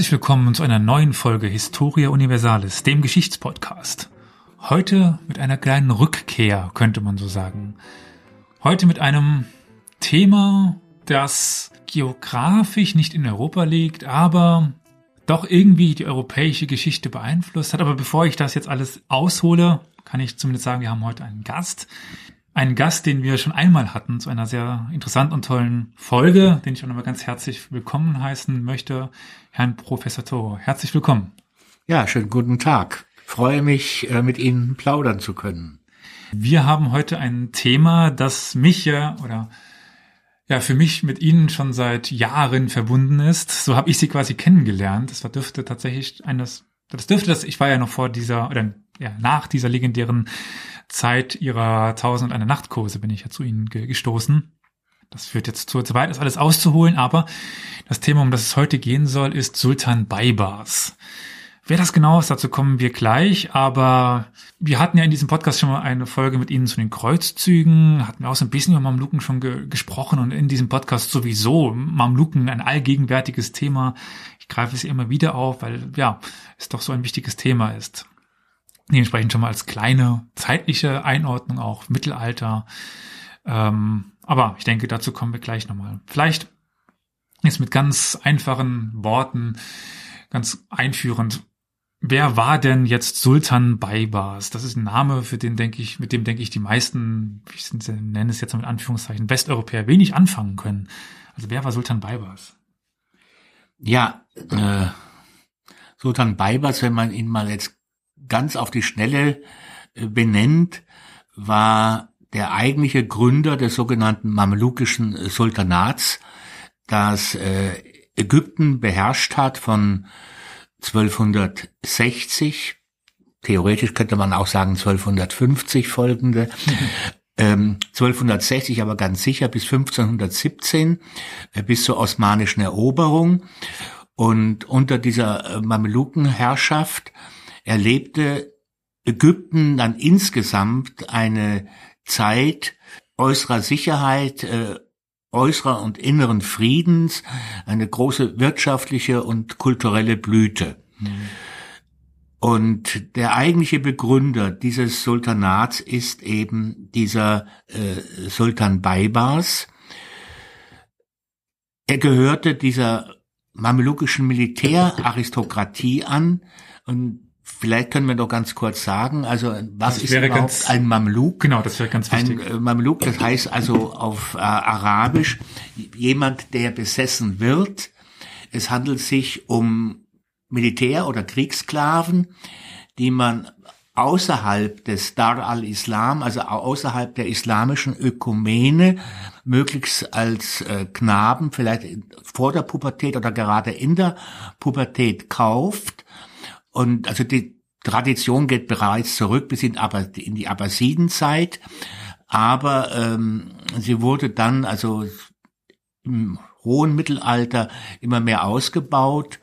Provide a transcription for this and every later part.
Herzlich willkommen zu einer neuen Folge Historia Universalis, dem Geschichtspodcast. Heute mit einer kleinen Rückkehr, könnte man so sagen. Heute mit einem Thema, das geografisch nicht in Europa liegt, aber doch irgendwie die europäische Geschichte beeinflusst hat. Aber bevor ich das jetzt alles aushole, kann ich zumindest sagen, wir haben heute einen Gast. Einen Gast, den wir schon einmal hatten, zu einer sehr interessanten und tollen Folge, den ich auch nochmal ganz herzlich willkommen heißen möchte, Herrn Professor Toro. Herzlich willkommen. Ja, schönen guten Tag. Freue mich, äh, mit Ihnen plaudern zu können. Wir haben heute ein Thema, das mich ja oder ja für mich mit Ihnen schon seit Jahren verbunden ist. So habe ich Sie quasi kennengelernt. Das war dürfte tatsächlich eines, das dürfte das. Ich war ja noch vor dieser oder ja nach dieser legendären Zeit ihrer Tausend und eine Nachtkurse bin ich ja zu ihnen gestoßen. Das führt jetzt zu, zu weit, das alles auszuholen, aber das Thema, um das es heute gehen soll, ist Sultan Baybars. Wer das genau ist, dazu kommen wir gleich, aber wir hatten ja in diesem Podcast schon mal eine Folge mit Ihnen zu den Kreuzzügen, hatten wir auch so ein bisschen über Mamluken schon ge gesprochen und in diesem Podcast sowieso Mamluken ein allgegenwärtiges Thema. Ich greife es immer wieder auf, weil ja, es doch so ein wichtiges Thema ist. Dementsprechend schon mal als kleine zeitliche Einordnung auch Mittelalter. Ähm, aber ich denke, dazu kommen wir gleich nochmal. Vielleicht jetzt mit ganz einfachen Worten, ganz einführend. Wer war denn jetzt Sultan Baybars? Das ist ein Name, für den denke ich, mit dem denke ich die meisten, ich nenne es jetzt mit Anführungszeichen, Westeuropäer wenig anfangen können. Also wer war Sultan Baybars? Ja, äh, Sultan Baybars, wenn man ihn mal jetzt ganz auf die Schnelle äh, benennt, war der eigentliche Gründer des sogenannten Mamelukischen Sultanats, das äh, Ägypten beherrscht hat von 1260, theoretisch könnte man auch sagen 1250 folgende, ähm, 1260 aber ganz sicher bis 1517, äh, bis zur osmanischen Eroberung. Und unter dieser äh, Mamelukenherrschaft erlebte Ägypten dann insgesamt eine Zeit äußerer Sicherheit, äh, äußerer und inneren Friedens, eine große wirtschaftliche und kulturelle Blüte. Mhm. Und der eigentliche Begründer dieses Sultanats ist eben dieser äh, Sultan Baybars. Er gehörte dieser mamelukischen Militäraristokratie an und Vielleicht können wir doch ganz kurz sagen, also was das ist überhaupt ein Mamluk? Genau, das wäre ganz wichtig. Ein äh, Mamluk, das heißt also auf äh, Arabisch jemand, der besessen wird. Es handelt sich um Militär- oder Kriegssklaven, die man außerhalb des Dar al-Islam, also außerhalb der islamischen Ökumene, möglichst als äh, Knaben, vielleicht vor der Pubertät oder gerade in der Pubertät kauft und also die Tradition geht bereits zurück bis in, in die Abbasidenzeit, aber ähm, sie wurde dann also im hohen Mittelalter immer mehr ausgebaut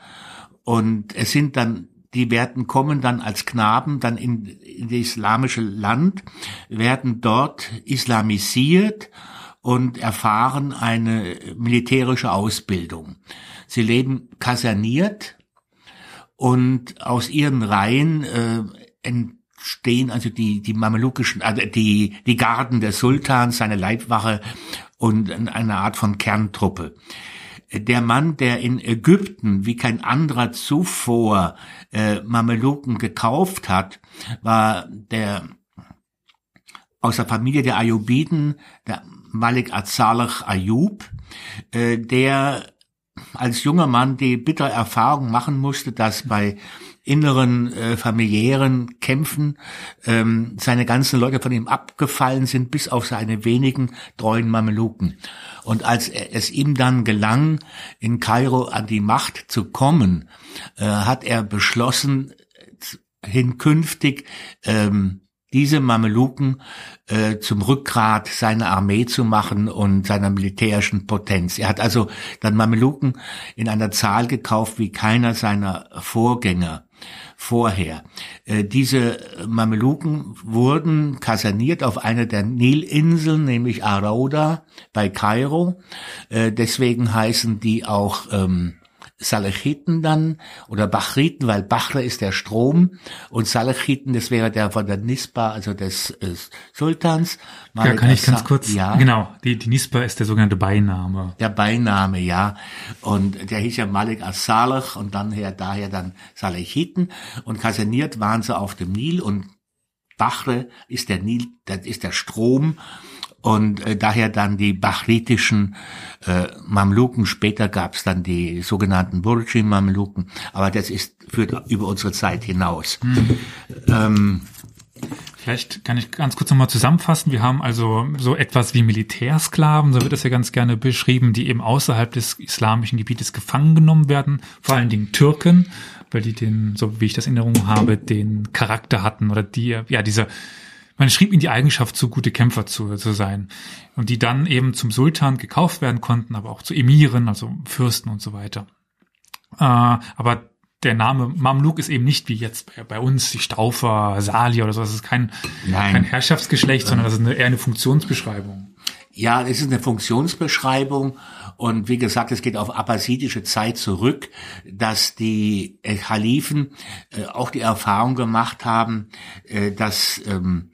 und es sind dann die werden kommen dann als Knaben dann in, in das islamische Land, werden dort islamisiert und erfahren eine militärische Ausbildung. Sie leben kaserniert und aus ihren Reihen äh, entstehen also die die mamelukischen also die die Garden des Sultans seine Leibwache und eine Art von Kerntruppe. Der Mann, der in Ägypten wie kein anderer zuvor äh, Mameluken gekauft hat, war der aus der Familie der Ayubiden, der Malik Azalach Ayub, äh, der als junger Mann die bittere Erfahrung machen musste, dass bei inneren äh, familiären Kämpfen ähm, seine ganzen Leute von ihm abgefallen sind, bis auf seine wenigen treuen Mameluken. Und als es ihm dann gelang, in Kairo an die Macht zu kommen, äh, hat er beschlossen, hinkünftig ähm, diese Mameluken äh, zum Rückgrat seiner Armee zu machen und seiner militärischen Potenz. Er hat also dann Mameluken in einer Zahl gekauft wie keiner seiner Vorgänger vorher. Äh, diese Mameluken wurden kaserniert auf einer der Nilinseln, nämlich Arauda bei Kairo. Äh, deswegen heißen die auch ähm, Salechiten dann oder Bachriten, weil Bachre ist der Strom und Salechiten, das wäre der von der Nisba, also des äh, Sultans. Ja, kann ich ganz kurz, ja. genau, die, die Nisba ist der sogenannte Beiname. Der Beiname, ja. Und der hieß ja Malik as-Saleh und dann her, daher dann Salechiten und kaserniert waren sie auf dem Nil und Bachre ist der Nil, das ist der Strom und äh, daher dann die bachritischen äh, Mamluken. Später gab es dann die sogenannten Burji-Mamluken, aber das ist führt über unsere Zeit hinaus. Hm. Ähm, Vielleicht kann ich ganz kurz nochmal zusammenfassen. Wir haben also so etwas wie Militärsklaven, so wird das ja ganz gerne beschrieben, die eben außerhalb des islamischen Gebietes gefangen genommen werden, vor allen Dingen Türken, weil die den, so wie ich das in Erinnerung habe, den Charakter hatten oder die, ja, diese man schrieb ihnen die Eigenschaft zu, gute Kämpfer zu, zu sein. Und die dann eben zum Sultan gekauft werden konnten, aber auch zu Emiren, also Fürsten und so weiter. Äh, aber der Name Mamluk ist eben nicht wie jetzt bei, bei uns die Staufer, Salier oder so. Das ist kein, kein Herrschaftsgeschlecht, sondern das ist eine, eher eine Funktionsbeschreibung. Ja, es ist eine Funktionsbeschreibung und wie gesagt, es geht auf abbasidische Zeit zurück, dass die äh, Kalifen äh, auch die Erfahrung gemacht haben, äh, dass ähm,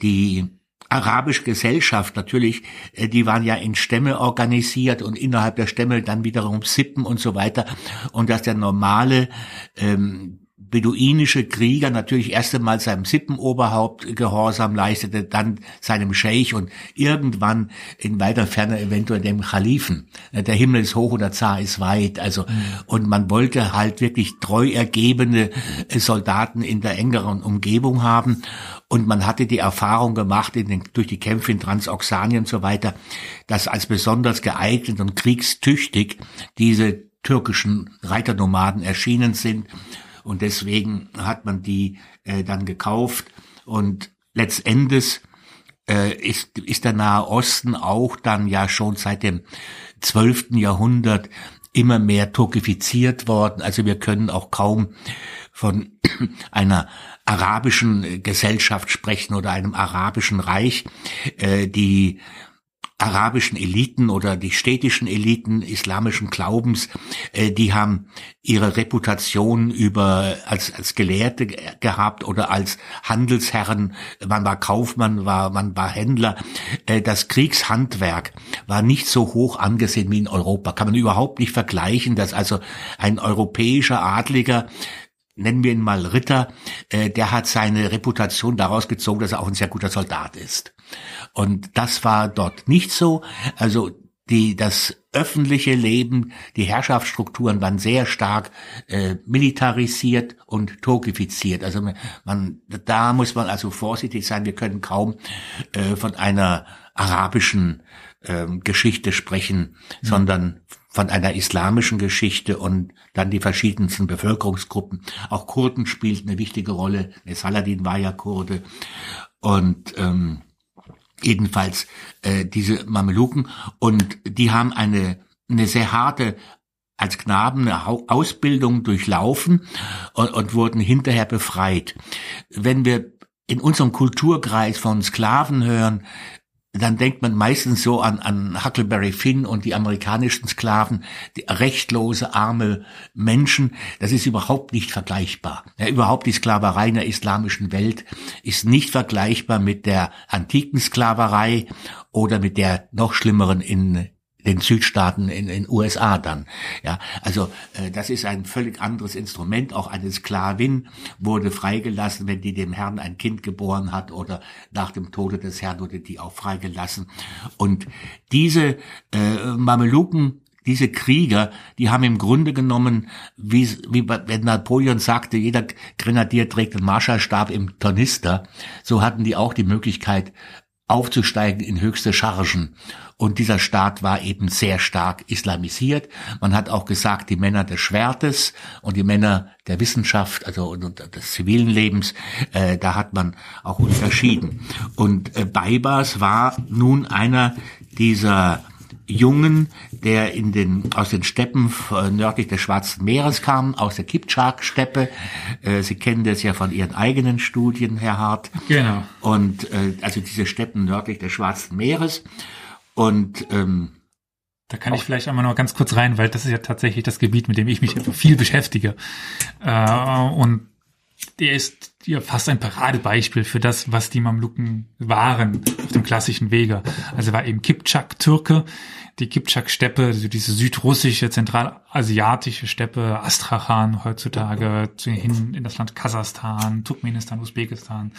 die arabische Gesellschaft natürlich, äh, die waren ja in Stämme organisiert und innerhalb der Stämme dann wiederum Sippen und so weiter. Und dass der normale ähm, beduinische Krieger natürlich erst einmal seinem Sippenoberhaupt Gehorsam leistete, dann seinem Scheich und irgendwann in weiter Ferne eventuell dem Khalifen. Der Himmel ist hoch und der Zar ist weit. Also, und man wollte halt wirklich treu ergebene Soldaten in der engeren Umgebung haben. Und man hatte die Erfahrung gemacht in den, durch die Kämpfe in Transoxanien und so weiter, dass als besonders geeignet und kriegstüchtig diese türkischen Reiternomaden erschienen sind und deswegen hat man die äh, dann gekauft und letztendlich äh, ist, ist der Nahe Osten auch dann ja schon seit dem zwölften Jahrhundert immer mehr turkifiziert worden. Also wir können auch kaum von einer arabischen Gesellschaft sprechen oder einem arabischen Reich. Äh, die arabischen Eliten oder die städtischen Eliten islamischen Glaubens, äh, die haben ihre Reputation über als als Gelehrte gehabt oder als Handelsherren. Man war Kaufmann, war man war Händler. Äh, das Kriegshandwerk war nicht so hoch angesehen wie in Europa. Kann man überhaupt nicht vergleichen, dass also ein europäischer Adliger nennen wir ihn mal Ritter, äh, der hat seine Reputation daraus gezogen, dass er auch ein sehr guter Soldat ist. Und das war dort nicht so. Also die, das öffentliche Leben, die Herrschaftsstrukturen waren sehr stark äh, militarisiert und turkifiziert. Also man, da muss man also vorsichtig sein. Wir können kaum äh, von einer arabischen äh, Geschichte sprechen, mhm. sondern von einer islamischen Geschichte und dann die verschiedensten Bevölkerungsgruppen. Auch Kurden spielten eine wichtige Rolle. Saladin war ja Kurde. Und ähm, jedenfalls äh, diese Mameluken und die haben eine eine sehr harte als Knaben eine Ausbildung durchlaufen und, und wurden hinterher befreit. Wenn wir in unserem Kulturkreis von Sklaven hören, dann denkt man meistens so an, an Huckleberry Finn und die amerikanischen Sklaven, die rechtlose, arme Menschen. Das ist überhaupt nicht vergleichbar. Ja, überhaupt die Sklaverei in der islamischen Welt ist nicht vergleichbar mit der antiken Sklaverei oder mit der noch schlimmeren in den Südstaaten in den USA dann. Ja, also äh, das ist ein völlig anderes Instrument. Auch eine Sklavin wurde freigelassen, wenn die dem Herrn ein Kind geboren hat oder nach dem Tode des Herrn wurde die auch freigelassen. Und diese äh, Mameluken diese Krieger, die haben im Grunde genommen, wie, wie wenn Napoleon sagte, jeder Grenadier trägt einen Marschallstab im Tornister, so hatten die auch die Möglichkeit, aufzusteigen in höchste Chargen. Und dieser Staat war eben sehr stark islamisiert. Man hat auch gesagt, die Männer des Schwertes und die Männer der Wissenschaft, also und, des zivilen Lebens, äh, da hat man auch unterschieden. Und äh, Baibas war nun einer dieser Jungen, der in den, aus den Steppen nördlich des Schwarzen Meeres kam, aus der Kipchak-Steppe. Äh, Sie kennen das ja von Ihren eigenen Studien, Herr Hart. Genau. Und äh, also diese Steppen nördlich des Schwarzen Meeres. Und ähm, Da kann ich vielleicht einmal noch ganz kurz rein, weil das ist ja tatsächlich das Gebiet, mit dem ich mich viel beschäftige. Äh, und der ist ja fast ein Paradebeispiel für das, was die Mamluken waren auf dem klassischen Wege. Also war eben Kipchak-Türke, die Kipchak-Steppe, also diese südrussische, zentralasiatische Steppe, Astrachan heutzutage, hin in das Land Kasachstan, Turkmenistan, Usbekistan.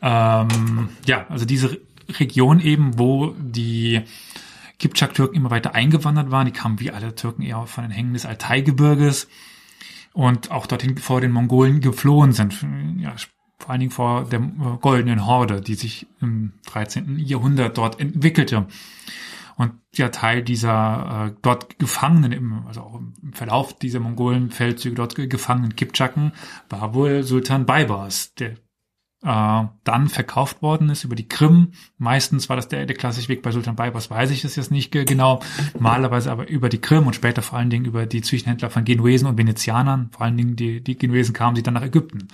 Ähm, ja, also diese Region eben, wo die Kipchak-Türken immer weiter eingewandert waren. Die kamen wie alle Türken eher von den Hängen des Altaigebirges und auch dorthin vor den Mongolen geflohen sind. Ja, vor allen Dingen vor der goldenen Horde, die sich im 13. Jahrhundert dort entwickelte. Und ja, Teil dieser äh, dort Gefangenen, im, also auch im Verlauf dieser Mongolen-Feldzüge dort gefangenen Kipchaken, war wohl Sultan Baibars, der äh, dann verkauft worden ist über die Krim. Meistens war das der, der klassische Weg bei Sultan Baybars, weiß ich das jetzt nicht genau. Normalerweise aber über die Krim und später vor allen Dingen über die Zwischenhändler von Genuesen und Venezianern. Vor allen Dingen die, die Genuesen kamen sie dann nach Ägypten.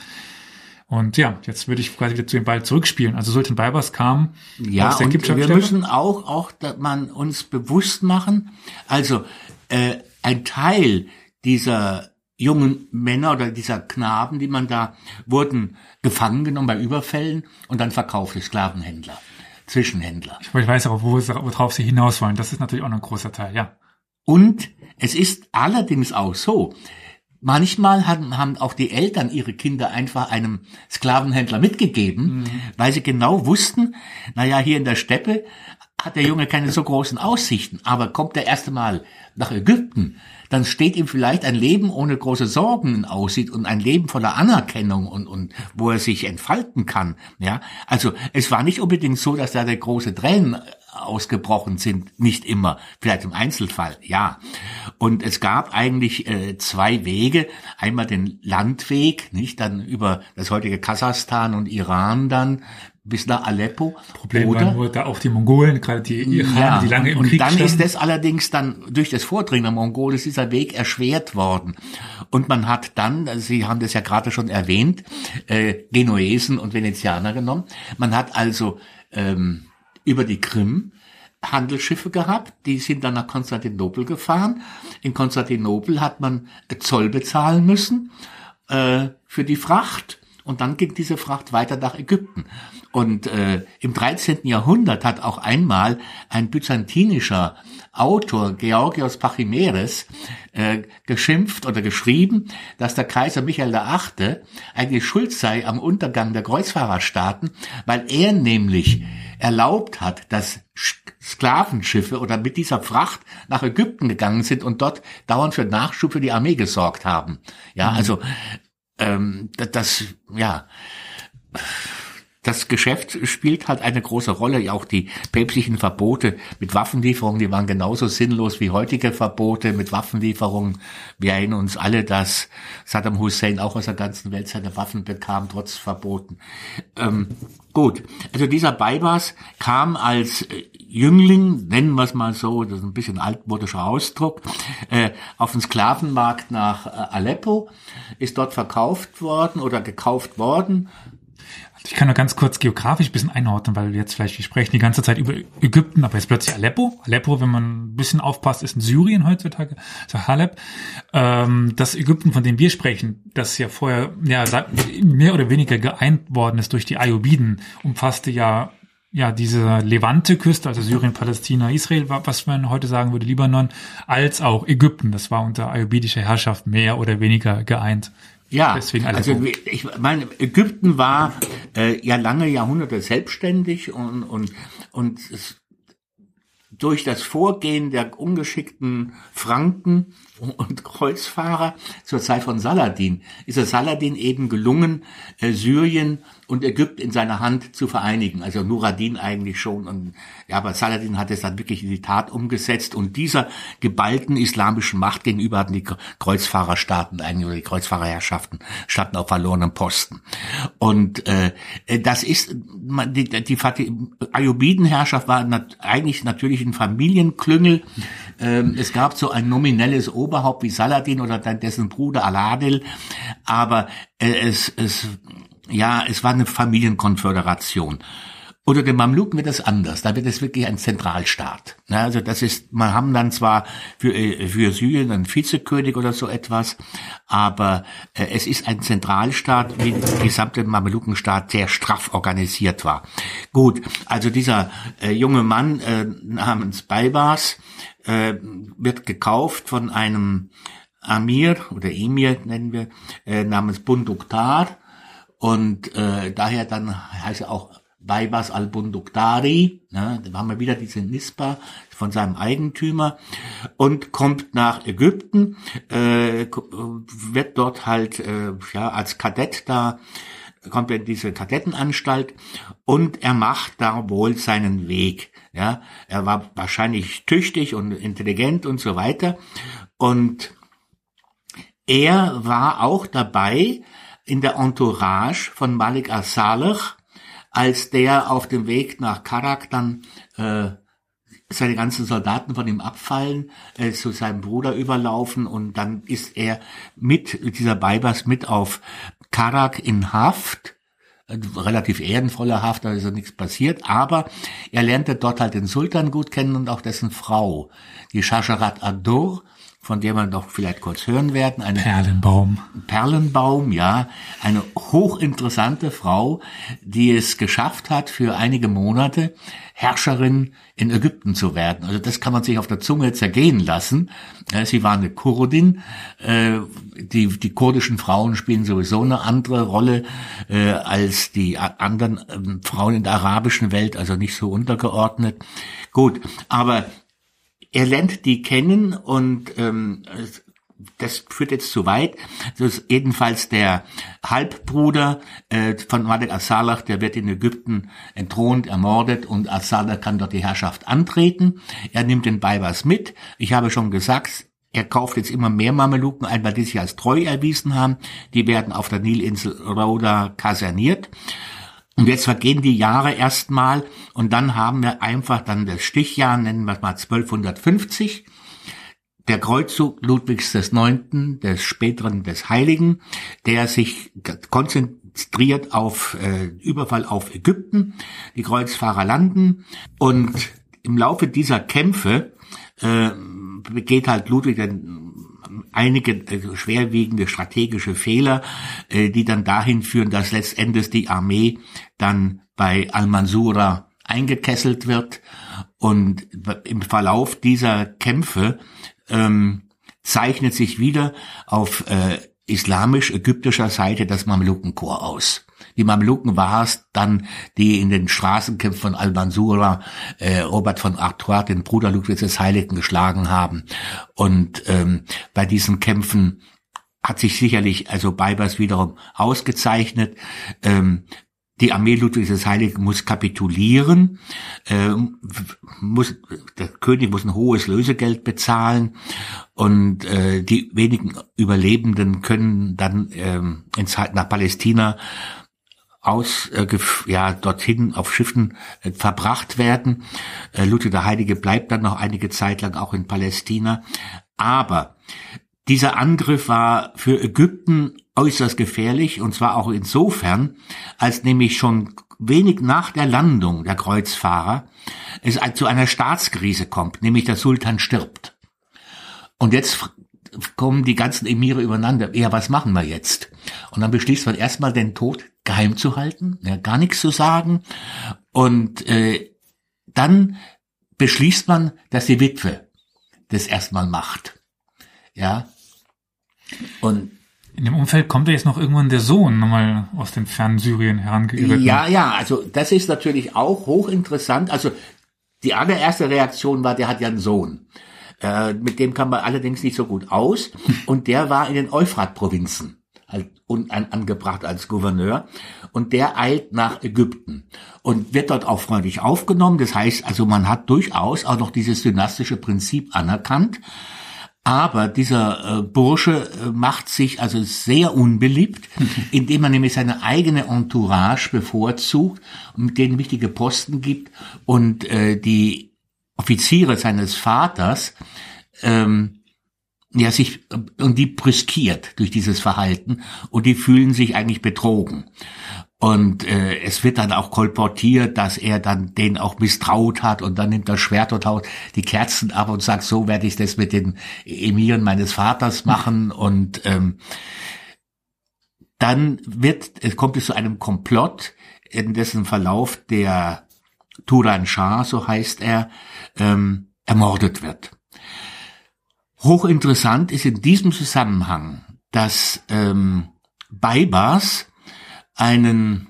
Und ja, jetzt würde ich quasi wieder zu dem Ball zurückspielen. Also Sultan Baybars kam ja, aus der und wir müssen auch, auch dass man uns bewusst machen, also äh, ein Teil dieser jungen Männer oder dieser Knaben, die man da wurden gefangen genommen bei Überfällen und dann verkaufte Sklavenhändler, Zwischenhändler. Ich weiß aber, wo, worauf Sie hinaus wollen. Das ist natürlich auch noch ein großer Teil, ja. Und es ist allerdings auch so, manchmal haben, haben auch die Eltern ihre Kinder einfach einem Sklavenhändler mitgegeben, mhm. weil sie genau wussten, naja, hier in der Steppe hat der Junge keine so großen Aussichten, aber kommt er erste Mal nach Ägypten, dann steht ihm vielleicht ein Leben ohne große Sorgen aussieht und ein Leben voller Anerkennung und, und wo er sich entfalten kann. Ja, also es war nicht unbedingt so, dass da der große Tränen ausgebrochen sind, nicht immer, vielleicht im Einzelfall, ja. Und es gab eigentlich äh, zwei Wege, einmal den Landweg, nicht dann über das heutige Kasachstan und Iran dann bis nach Aleppo. Problem oder, waren nur da auch die Mongolen, gerade die Iraner, ja, die lange im und Krieg dann standen. ist das allerdings dann durch das Vordringen der Mongolen ist dieser Weg erschwert worden. Und man hat dann, Sie haben das ja gerade schon erwähnt, äh, Genuesen und Venezianer genommen. Man hat also ähm, über die Krim Handelsschiffe gehabt, die sind dann nach Konstantinopel gefahren. In Konstantinopel hat man Zoll bezahlen müssen äh, für die Fracht und dann ging diese Fracht weiter nach Ägypten. Und äh, im 13. Jahrhundert hat auch einmal ein byzantinischer Autor, Georgios Pachymeres, äh, geschimpft oder geschrieben, dass der Kaiser Michael VIII. eigentlich schuld sei am Untergang der Kreuzfahrerstaaten, weil er nämlich erlaubt hat, dass Sklavenschiffe oder mit dieser Fracht nach Ägypten gegangen sind und dort dauernd für Nachschub für die Armee gesorgt haben. Ja, mhm. also ähm, das, ja das Geschäft spielt halt eine große Rolle. Auch die päpstlichen Verbote mit Waffenlieferungen, die waren genauso sinnlos wie heutige Verbote mit Waffenlieferungen. Wir erinnern uns alle, dass Saddam Hussein auch aus der ganzen Welt seine Waffen bekam, trotz Verboten. Ähm, gut, also dieser Baibas kam als äh, Jüngling, nennen wir es mal so, das ist ein bisschen altmodischer Ausdruck, äh, auf den Sklavenmarkt nach äh, Aleppo, ist dort verkauft worden oder gekauft worden, ich kann nur ganz kurz geografisch ein bisschen einordnen, weil wir jetzt vielleicht, wir sprechen die ganze Zeit über Ägypten, aber jetzt plötzlich Aleppo. Aleppo, wenn man ein bisschen aufpasst, ist in Syrien heutzutage, so Haleb. Ähm, das Ägypten, von dem wir sprechen, das ja vorher ja, mehr oder weniger geeint worden ist durch die Ayubiden, umfasste ja ja, diese Levante-Küste, also Syrien, Palästina, Israel, was man heute sagen würde, Libanon, als auch Ägypten. Das war unter ayubidischer Herrschaft mehr oder weniger geeint. Ja, Deswegen also ich meine, Ägypten war äh, ja lange Jahrhunderte selbstständig und und und es, durch das Vorgehen der ungeschickten Franken und Kreuzfahrer zur Zeit von Saladin ist es Saladin eben gelungen, äh, Syrien und Ägypten in seiner Hand zu vereinigen. Also Nuradin eigentlich schon. Und, ja, aber Saladin hat es dann wirklich in die Tat umgesetzt. Und dieser geballten islamischen Macht gegenüber hatten die Kreuzfahrerstaaten eigentlich oder die Kreuzfahrerherrschaften standen auf verlorenen Posten. Und äh, das ist die, die, die Ayubidenherrschaft war nat eigentlich natürlich ein Familienklüngel. Ähm, es gab so ein nominelles Oberhaupt wie Saladin oder dessen Bruder Aladil, aber äh, es, es ja, es war eine Familienkonföderation. Unter den Mamluken wird es anders. Da wird es wirklich ein Zentralstaat. Also das ist, man haben dann zwar für, äh, für Syrien einen Vizekönig oder so etwas, aber äh, es ist ein Zentralstaat, wie der gesamte Mamelukenstaat sehr straff organisiert war. Gut, also dieser äh, junge Mann äh, namens Baybars äh, wird gekauft von einem Amir oder Emir nennen wir, namens Bunduktar und äh, daher dann heißt er auch Baibas al-Bunduktari, ne, da haben wir wieder diese Nispa von seinem Eigentümer und kommt nach Ägypten, äh, wird dort halt äh, ja als Kadett da kommt in diese Kadettenanstalt und er macht da wohl seinen Weg. Ja, er war wahrscheinlich tüchtig und intelligent und so weiter und er war auch dabei in der Entourage von Malik al-Saleh, als der auf dem Weg nach Karak dann äh, seine ganzen Soldaten von ihm abfallen, äh, zu seinem Bruder überlaufen und dann ist er mit dieser Beibers mit auf Karak in Haft, äh, relativ ehrenvoller Haft, da ist ja nichts passiert, aber er lernte dort halt den Sultan gut kennen und auch dessen Frau, die Shasharat Adur, von der wir noch vielleicht kurz hören werden. Eine Perlenbaum. Perlenbaum, ja. Eine hochinteressante Frau, die es geschafft hat, für einige Monate Herrscherin in Ägypten zu werden. Also das kann man sich auf der Zunge zergehen lassen. Sie war eine Kurdin. Äh, die, die kurdischen Frauen spielen sowieso eine andere Rolle äh, als die anderen ähm, Frauen in der arabischen Welt, also nicht so untergeordnet. Gut, aber er lernt die kennen und ähm, das führt jetzt zu weit. Das ist jedenfalls der Halbbruder äh, von Malik al-Saleh, der wird in Ägypten entthront, ermordet und al-Saleh kann dort die Herrschaft antreten. Er nimmt den Beibers mit. Ich habe schon gesagt, er kauft jetzt immer mehr Mameluken ein, weil die sich als treu erwiesen haben. Die werden auf der Nilinsel Rhoda kaserniert. Und jetzt vergehen die Jahre erstmal und dann haben wir einfach dann das Stichjahr, nennen wir es mal 1250, der Kreuzzug Ludwigs des Neunten, des späteren des Heiligen, der sich konzentriert auf äh, Überfall auf Ägypten. Die Kreuzfahrer landen und im Laufe dieser Kämpfe äh, begeht halt Ludwig den einige äh, schwerwiegende strategische Fehler, äh, die dann dahin führen, dass letztendlich die Armee dann bei Al-Mansura eingekesselt wird und im Verlauf dieser Kämpfe ähm, zeichnet sich wieder auf äh, islamisch-ägyptischer Seite das Mamlukenkorps aus. Die Mamluken war es dann, die in den Straßenkämpfen von Al-Mansura äh, Robert von Artois, den Bruder Ludwigs des Heiligen, geschlagen haben. Und ähm, bei diesen Kämpfen hat sich sicherlich also Beibers wiederum ausgezeichnet. Ähm, die Armee Ludwigs des Heiligen muss kapitulieren, äh, muss, der König muss ein hohes Lösegeld bezahlen und äh, die wenigen Überlebenden können dann äh, ins, nach Palästina aus äh, ja dorthin auf Schiffen äh, verbracht werden. Äh, Ludwig der Heilige bleibt dann noch einige Zeit lang auch in Palästina, aber dieser Angriff war für Ägypten äußerst gefährlich und zwar auch insofern, als nämlich schon wenig nach der Landung der Kreuzfahrer es zu einer Staatskrise kommt, nämlich der Sultan stirbt. Und jetzt kommen die ganzen Emire übereinander. Ja, was machen wir jetzt? Und dann beschließt man erstmal den Tod geheim zu halten, ja, gar nichts zu sagen. Und äh, dann beschließt man, dass die Witwe das erstmal macht. Ja. Und in dem Umfeld kommt ja jetzt noch irgendwann der Sohn nochmal aus dem fernen Syrien herangeirrt. Ja, ja, also das ist natürlich auch hochinteressant. Also die allererste Reaktion war, der hat ja einen Sohn. Äh, mit dem kam man allerdings nicht so gut aus. Und der war in den Euphrat-Provinzen angebracht als Gouverneur. Und der eilt nach Ägypten und wird dort auch freundlich aufgenommen. Das heißt also, man hat durchaus auch noch dieses dynastische Prinzip anerkannt. Aber dieser äh, Bursche äh, macht sich also sehr unbeliebt, indem er nämlich seine eigene Entourage bevorzugt und mit denen wichtige Posten gibt und äh, die Offiziere seines Vaters ähm, ja sich und die brüskiert durch dieses Verhalten und die fühlen sich eigentlich betrogen. Und äh, es wird dann auch kolportiert, dass er dann den auch misstraut hat und dann nimmt das Schwert und haut die Kerzen ab und sagt, so werde ich das mit den Emiren meines Vaters machen. Und ähm, dann wird, es kommt es zu einem Komplott, in dessen Verlauf der Turan Shah, so heißt er, ähm, ermordet wird. Hochinteressant ist in diesem Zusammenhang, dass ähm, Baibars einen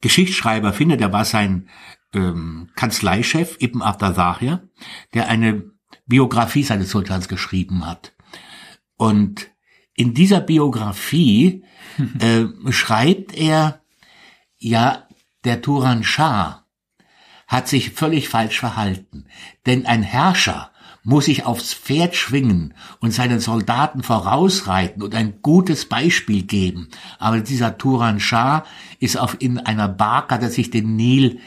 Geschichtsschreiber findet, der war sein ähm, Kanzleichef Ibn Abdazahir, der eine Biografie seines Sultans geschrieben hat. Und in dieser Biografie äh, schreibt er, ja, der Turan Shah hat sich völlig falsch verhalten. Denn ein Herrscher muss sich aufs Pferd schwingen und seinen Soldaten vorausreiten und ein gutes Beispiel geben. Aber dieser Turan Shah ist auf in einer Bark, hat er sich den Nil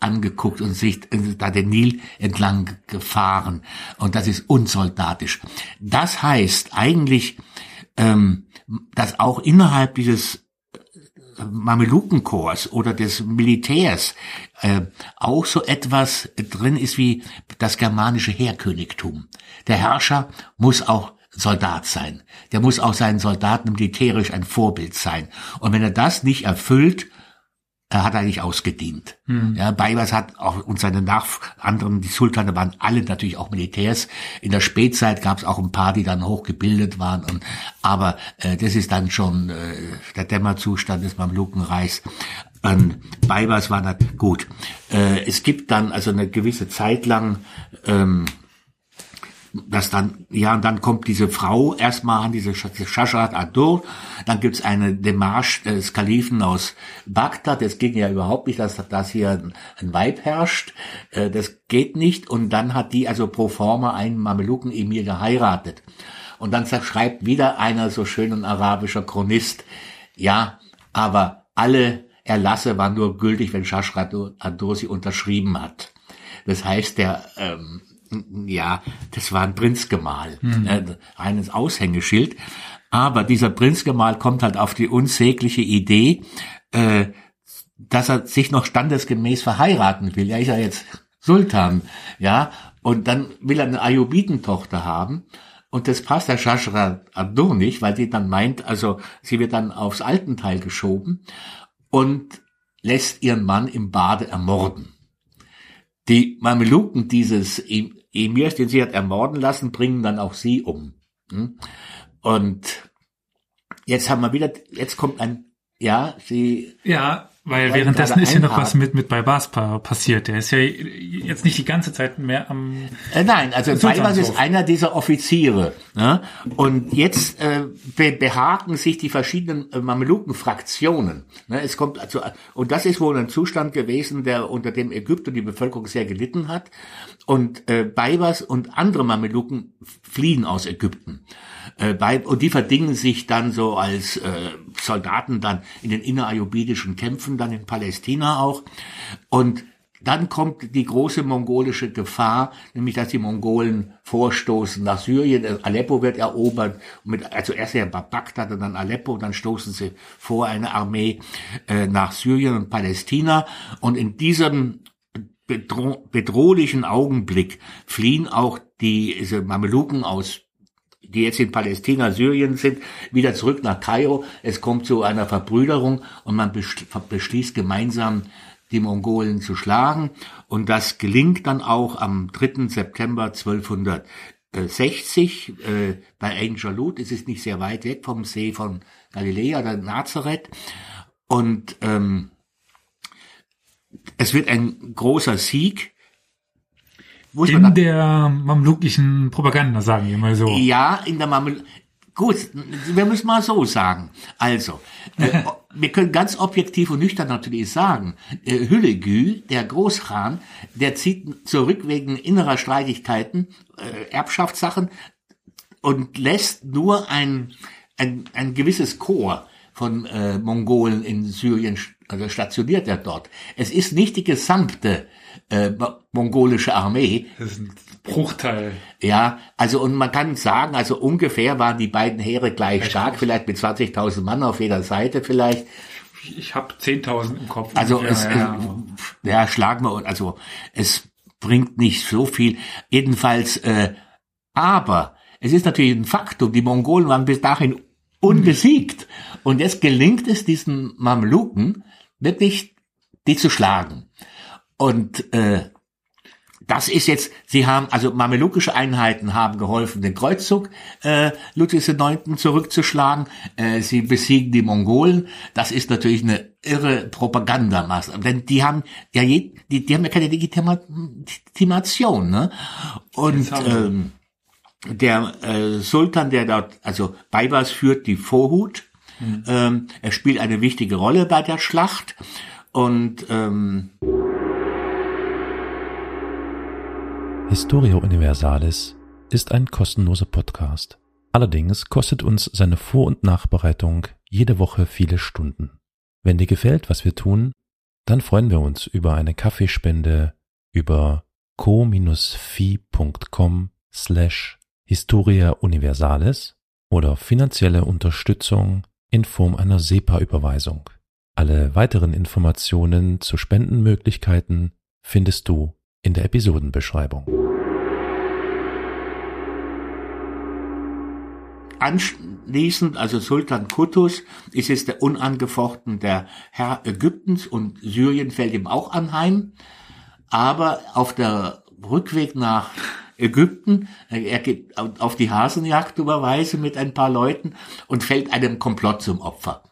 angeguckt und sich äh, da den Nil entlang gefahren. Und das ist unsoldatisch. Das heißt eigentlich, ähm, dass auch innerhalb dieses Mamelukenkorps oder des Militärs äh, auch so etwas drin ist wie das germanische Heerkönigtum. Der Herrscher muss auch Soldat sein. Der muss auch seinen Soldaten militärisch ein Vorbild sein. Und wenn er das nicht erfüllt, er hat eigentlich ausgedient. Hm. Ja, Baybars hat auch und seine nach anderen, die Sultane waren alle natürlich auch Militärs. In der Spätzeit gab es auch ein paar, die dann hochgebildet waren. Und, aber äh, das ist dann schon äh, der Dämmerzustand des Mamlukenreichs. Ähm, Baybars war dann gut. Äh, es gibt dann also eine gewisse Zeit lang ähm, dass dann, ja, und dann kommt diese Frau erstmal an, diese Shashat Adur, dann gibt's eine Demarche des Kalifen aus Bagdad, das ging ja überhaupt nicht, dass, dass hier ein Weib herrscht, äh, das geht nicht, und dann hat die also pro forma einen Mameluken-Emir geheiratet. Und dann schreibt wieder einer so schönen arabischer Chronist, ja, aber alle Erlasse waren nur gültig, wenn Shashrat Adur sie unterschrieben hat. Das heißt, der ähm, ja, das war ein Prinzgemahl, mhm. äh, eines Aushängeschild. Aber dieser Prinzgemahl kommt halt auf die unsägliche Idee, äh, dass er sich noch standesgemäß verheiraten will. Er ist ja jetzt Sultan, ja, und dann will er eine Ayubitentochter haben. Und das passt der Shashra Abdur nicht, weil die dann meint, also sie wird dann aufs Altenteil geschoben und lässt ihren Mann im Bade ermorden. Die Mameluken dieses Emirs, den sie hat ermorden lassen, bringen dann auch sie um. Hm? Und jetzt haben wir wieder, jetzt kommt ein, ja, sie. Ja, weil währenddessen ist ja noch was mit, mit Baibas passiert. Der ist ja jetzt nicht die ganze Zeit mehr am. Äh, nein, also Baibas ist einer dieser Offiziere. Ne? Und jetzt äh, be behaken sich die verschiedenen äh, Mameluken-Fraktionen. Ne? Es kommt also, und das ist wohl ein Zustand gewesen, der unter dem Ägypten die Bevölkerung sehr gelitten hat. Und äh, Baibas und andere Mameluken fliehen aus Ägypten. Äh, bei, und die verdingen sich dann so als äh, Soldaten dann in den innerayubidischen Kämpfen, dann in Palästina auch. Und dann kommt die große mongolische Gefahr, nämlich dass die Mongolen vorstoßen nach Syrien. Aleppo wird erobert, mit, also erst ja Bagdad und dann Aleppo, dann stoßen sie vor eine Armee äh, nach Syrien und Palästina. Und in diesem bedro bedrohlichen Augenblick fliehen auch die diese Mameluken aus die jetzt in Palästina, Syrien sind, wieder zurück nach Kairo. Es kommt zu einer Verbrüderung und man beschließt gemeinsam, die Mongolen zu schlagen. Und das gelingt dann auch am 3. September 1260 äh, bei Ain Jalut. Es ist nicht sehr weit weg vom See von Galiläa oder Nazareth. Und ähm, es wird ein großer Sieg in der mamlukischen Propaganda, sagen wir mal so. Ja, in der Mamluk. Gut, wir müssen mal so sagen. Also, äh, wir können ganz objektiv und nüchtern natürlich sagen, äh, Hüllegü, der Großkhan, der zieht zurück wegen innerer Streitigkeiten, äh, Erbschaftssachen und lässt nur ein, ein, ein gewisses Chor von äh, Mongolen in Syrien also stationiert er dort. Es ist nicht die gesamte äh, mongolische Armee. Das ist ein Bruchteil. Ja, also und man kann sagen, also ungefähr waren die beiden Heere gleich Echt? stark, vielleicht mit 20.000 Mann auf jeder Seite vielleicht. Ich habe 10.000 im Kopf. Also es, ja. Es, ja, schlagen wir, also es bringt nicht so viel. Jedenfalls, äh, aber es ist natürlich ein Faktum, die Mongolen waren bis dahin unbesiegt. Und jetzt gelingt es diesen Mamluken wirklich, die zu schlagen. Und äh, das ist jetzt, sie haben, also mamelukische Einheiten haben geholfen, den Kreuzzug äh, Ludwigs IX. zurückzuschlagen. Äh, sie besiegen die Mongolen. Das ist natürlich eine irre Propagandamaßnahme, denn die haben ja je, die, die haben ja keine Legitimation, ne? Und ähm, der äh, Sultan, der dort, also Baibas führt die Vorhut. Mhm. Ähm, er spielt eine wichtige Rolle bei der Schlacht und ähm, Historia Universalis ist ein kostenloser Podcast. Allerdings kostet uns seine Vor- und Nachbereitung jede Woche viele Stunden. Wenn dir gefällt, was wir tun, dann freuen wir uns über eine Kaffeespende über co-fi.com slash Historia Universalis oder finanzielle Unterstützung in Form einer SEPA-Überweisung. Alle weiteren Informationen zu Spendenmöglichkeiten findest du in der Episodenbeschreibung. Anschließend, also Sultan Kutus, ist es der unangefochten der Herr Ägyptens und Syrien fällt ihm auch anheim. Aber auf der Rückweg nach Ägypten, er geht auf die Hasenjagd überweise mit ein paar Leuten und fällt einem Komplott zum Opfer.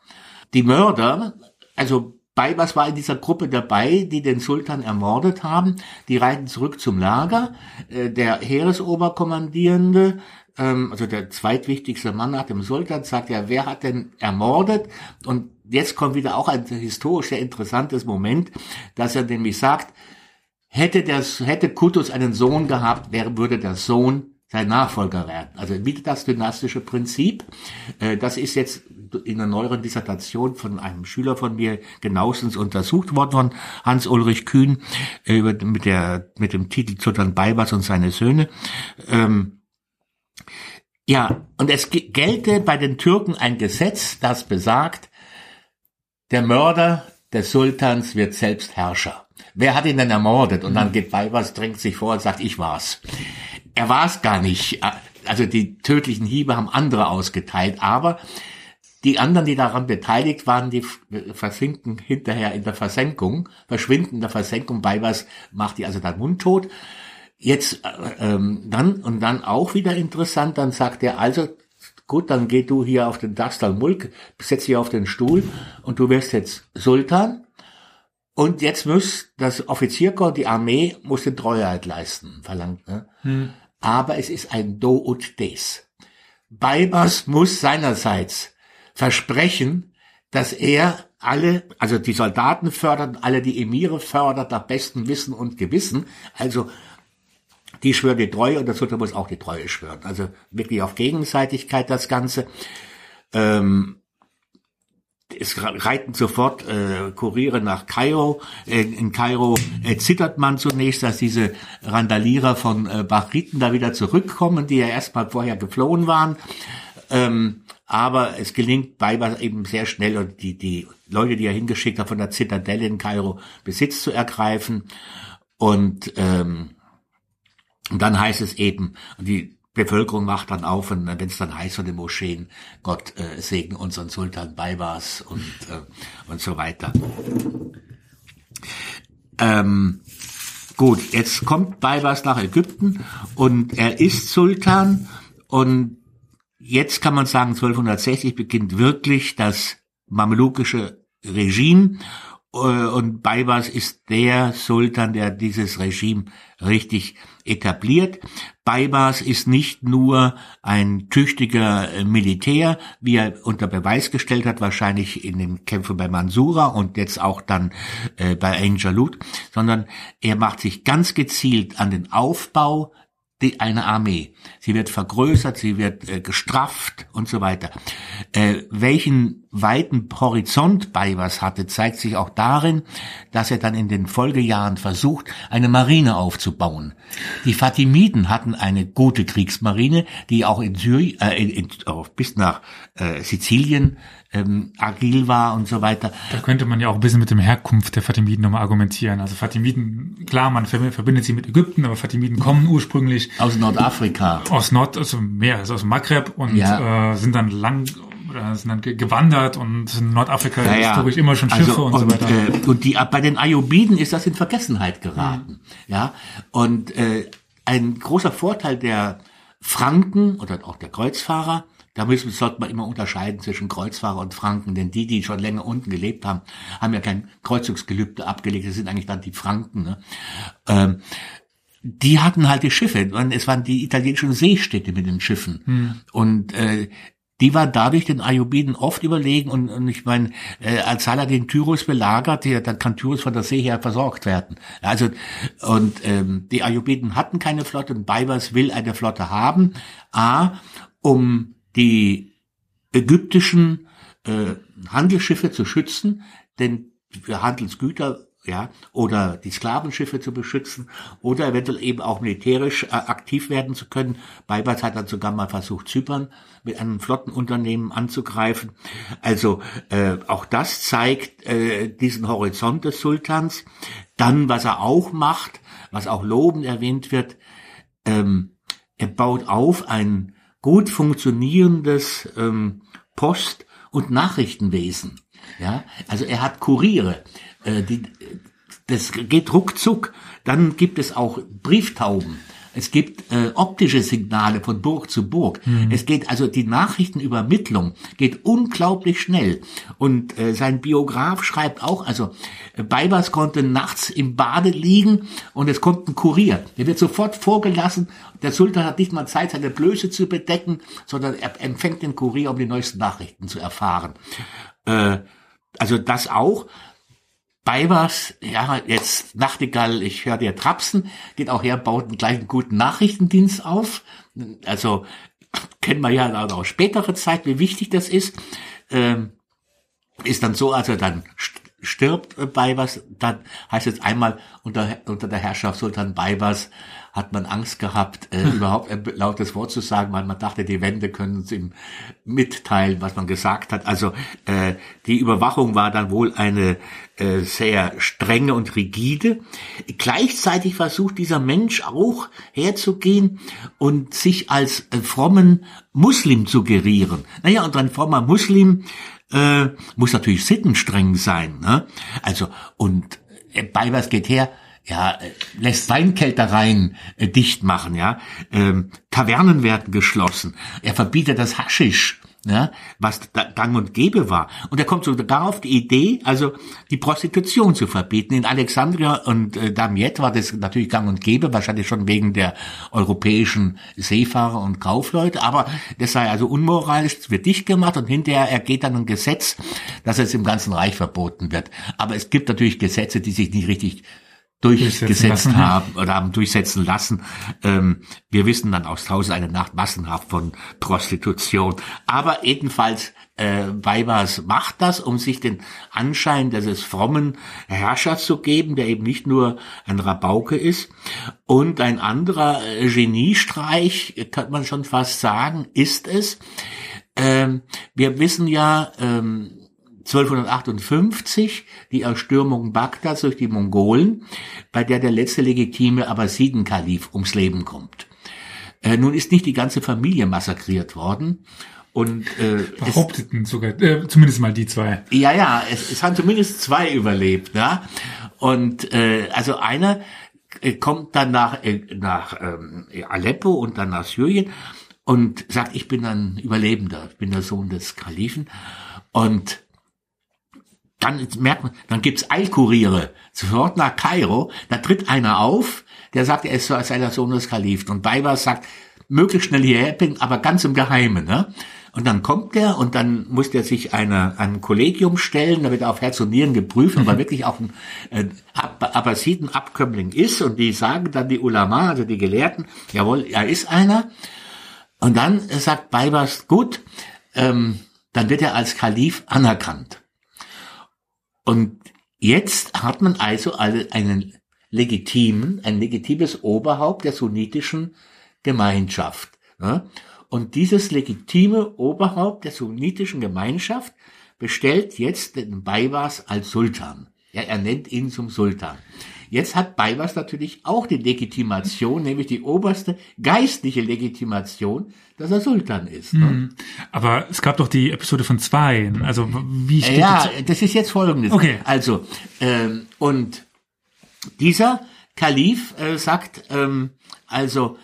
Die Mörder, also Baibas war in dieser Gruppe dabei, die den Sultan ermordet haben. Die reiten zurück zum Lager. Äh, der Heeresoberkommandierende, ähm, also der zweitwichtigste Mann nach dem Sultan, sagt ja, wer hat denn ermordet? Und jetzt kommt wieder auch ein historisch sehr interessantes Moment, dass er nämlich sagt, hätte, der, hätte Kutus einen Sohn gehabt, wäre, würde der Sohn sein Nachfolger werden. Also wieder das dynastische Prinzip. Äh, das ist jetzt in einer neueren Dissertation von einem Schüler von mir genauestens untersucht worden von Hans-Ulrich Kühn äh, mit, der, mit dem Titel Sultan Baybars und seine Söhne. Ähm, ja, und es gelte bei den Türken ein Gesetz, das besagt, der Mörder des Sultans wird selbst Herrscher. Wer hat ihn denn ermordet? Und dann geht Baybars, drängt sich vor und sagt, ich war's. Er war's gar nicht. Also die tödlichen Hiebe haben andere ausgeteilt, aber die anderen, die daran beteiligt waren, die versinken hinterher in der Versenkung, verschwinden in der Versenkung. Baybars macht die also dann mundtot. Jetzt äh, ähm, dann und dann auch wieder interessant, dann sagt er also, gut, dann geh du hier auf den Dastal Mulk, setz dich auf den Stuhl und du wirst jetzt Sultan. Und jetzt muss das Offizierkorps, die Armee, muss den Treueid leisten, verlangt. Ne? Hm. Aber es ist ein Do und Des. Baybars muss seinerseits versprechen, dass er alle, also die Soldaten fördert, alle die Emire fördert, nach bestem Wissen und Gewissen. Also die schwören die Treue und der Sultan muss auch die Treue schwören. Also wirklich auf Gegenseitigkeit das Ganze. Ähm, es reiten sofort äh, Kuriere nach Kairo. Äh, in Kairo äh, zittert man zunächst, dass diese Randalierer von äh, Bachriten da wieder zurückkommen, die ja erstmal vorher geflohen waren. Ähm, aber es gelingt Beiber eben sehr schnell und die, die Leute, die er hingeschickt hat, von der Zitadelle in Kairo Besitz zu ergreifen. Und, ähm, und dann heißt es eben, die Bevölkerung macht dann auf, und wenn es dann heißt von den Moscheen, Gott äh, segne unseren Sultan Baibars und, äh, und so weiter. Ähm, gut, jetzt kommt Baibars nach Ägypten und er ist Sultan und Jetzt kann man sagen, 1260 beginnt wirklich das mamelukische Regime und Baybars ist der Sultan, der dieses Regime richtig etabliert. Baybars ist nicht nur ein tüchtiger äh, Militär, wie er unter Beweis gestellt hat, wahrscheinlich in den Kämpfen bei Mansura und jetzt auch dann äh, bei Ain Jalut, sondern er macht sich ganz gezielt an den Aufbau die, eine Armee. Sie wird vergrößert, sie wird äh, gestrafft und so weiter. Äh, welchen weiten Horizont bei was hatte, zeigt sich auch darin, dass er dann in den Folgejahren versucht, eine Marine aufzubauen. Die Fatimiden hatten eine gute Kriegsmarine, die auch in Syrien, äh, in, in, bis nach äh, Sizilien ähm, agil war und so weiter. Da könnte man ja auch ein bisschen mit dem Herkunft der Fatimiden nochmal argumentieren. Also Fatimiden, klar, man verbindet sie mit Ägypten, aber Fatimiden kommen ursprünglich aus Nordafrika. Aus Nord, also mehr, also aus dem Maghreb und ja. äh, sind dann lang oder sind dann gewandert und in Nordafrika ja, ja. historisch immer schon Schiffe also, und, und, so weiter. Äh, und die bei den Ayubiden ist das in Vergessenheit geraten. Mhm. Ja, und äh, ein großer Vorteil der Franken oder auch der Kreuzfahrer da müssen, sollte man immer unterscheiden zwischen Kreuzfahrer und Franken, denn die, die schon länger unten gelebt haben, haben ja kein Kreuzungsgelübde abgelegt. Das sind eigentlich dann die Franken. Ne? Ähm, die hatten halt die Schiffe. Es waren die italienischen Seestädte mit den Schiffen. Hm. Und äh, die waren dadurch den Ayubiden oft überlegen und, und ich meine, äh, als Saladin Tyrus belagert, die, dann kann Tyrus von der See her versorgt werden. Also und ähm, die Ayubiden hatten keine Flotte und Baibars will eine Flotte haben, a um die ägyptischen äh, Handelsschiffe zu schützen, denn Handelsgüter ja, oder die Sklavenschiffe zu beschützen oder eventuell eben auch militärisch äh, aktiv werden zu können. Baybars hat dann sogar mal versucht, Zypern mit einem Flottenunternehmen anzugreifen. Also äh, auch das zeigt äh, diesen Horizont des Sultans. Dann, was er auch macht, was auch lobend erwähnt wird, ähm, er baut auf ein gut funktionierendes ähm, Post- und Nachrichtenwesen. Ja, also er hat Kuriere, äh, die, das geht ruckzuck. Dann gibt es auch Brieftauben. Es gibt äh, optische Signale von Burg zu Burg. Mhm. Es geht also die Nachrichtenübermittlung geht unglaublich schnell. Und äh, sein Biograf schreibt auch, also äh, Beibers konnte nachts im Bade liegen und es kommt ein Kurier. Der wird sofort vorgelassen. Der Sultan hat nicht mal Zeit, seine Blöße zu bedecken, sondern er empfängt den Kurier, um die neuesten Nachrichten zu erfahren. Äh, also das auch. Beibers, ja, jetzt Nachtigall, ich höre dir trapsen, geht auch her, baut einen gleich einen guten Nachrichtendienst auf. Also kennen wir ja auch spätere Zeit, wie wichtig das ist. Ähm, ist dann so, als er dann stirbt Beibers, dann heißt es einmal unter, unter der Herrschaft Sultan Beibers hat man Angst gehabt, äh, überhaupt ein lautes Wort zu sagen, weil man dachte, die Wände können es ihm mitteilen, was man gesagt hat. Also äh, die Überwachung war dann wohl eine äh, sehr strenge und rigide. Gleichzeitig versucht dieser Mensch auch herzugehen und sich als äh, frommen Muslim zu gerieren. Naja, und ein frommer Muslim äh, muss natürlich sittenstreng sein. Ne? Also, und äh, bei was geht her? Ja, äh, lässt Weinkältereien äh, dicht machen, ja, ähm, Tavernen werden geschlossen, er verbietet das Haschisch, ja, was gang und gäbe war. Und er kommt sogar auf die Idee, also die Prostitution zu verbieten. In Alexandria und äh, Damiette war das natürlich gang und gäbe, wahrscheinlich schon wegen der europäischen Seefahrer und Kaufleute, aber das sei also unmoralisch, wird dicht gemacht und hinterher ergeht dann ein Gesetz, dass es im ganzen Reich verboten wird. Aber es gibt natürlich Gesetze, die sich nicht richtig durchgesetzt haben oder haben durchsetzen lassen. Ähm, wir wissen dann aus Hause eine Nacht massenhaft von Prostitution. Aber jedenfalls äh, Weibers macht das, um sich den Anschein dieses frommen Herrschers zu geben, der eben nicht nur ein Rabauke ist. Und ein anderer äh, Geniestreich, könnte man schon fast sagen, ist es. Ähm, wir wissen ja, ähm, 1258 die Erstürmung Bagdads durch die Mongolen, bei der der letzte legitime Abbasiden-Kalif ums Leben kommt. Äh, nun ist nicht die ganze Familie massakriert worden. Und äh, behaupteten es, sogar, äh, zumindest mal die zwei. Ja, ja, es, es haben zumindest zwei überlebt. Ja? Und äh, also einer äh, kommt dann nach, äh, nach ähm, Aleppo und dann nach Syrien und sagt, ich bin ein Überlebender, ich bin der Sohn des Kalifen. Und dann merkt man, dann gibt's Eilkuriere sofort nach Kairo. Da tritt einer auf, der sagt, er ist sei der Sohn des Kalifen. Und Baybars sagt, möglichst schnell hierher bringen, aber ganz im Geheimen. Ne? Und dann kommt der und dann muss der sich eine, einem Kollegium stellen, da wird er auf Herz und Nieren geprüft, ob er mhm. wirklich auch ein äh, Abbasiden-Abkömmling ist. Und die sagen dann die Ulama, also die Gelehrten, jawohl, er ist einer. Und dann sagt Baybars, gut, ähm, dann wird er als Kalif anerkannt. Und jetzt hat man also einen legitimen, ein legitimes Oberhaupt der sunnitischen Gemeinschaft. Und dieses legitime Oberhaupt der sunnitischen Gemeinschaft bestellt jetzt den Baibas als Sultan. Ja, er nennt ihn zum Sultan. Jetzt hat Baibas natürlich auch die Legitimation, nämlich die oberste geistliche Legitimation, dass er Sultan ist. Ne? Hm. Aber es gab doch die Episode von zwei. Also wie steht Ja, das ist jetzt folgendes. Okay. Also, ähm, und dieser Kalif äh, sagt, ähm, also,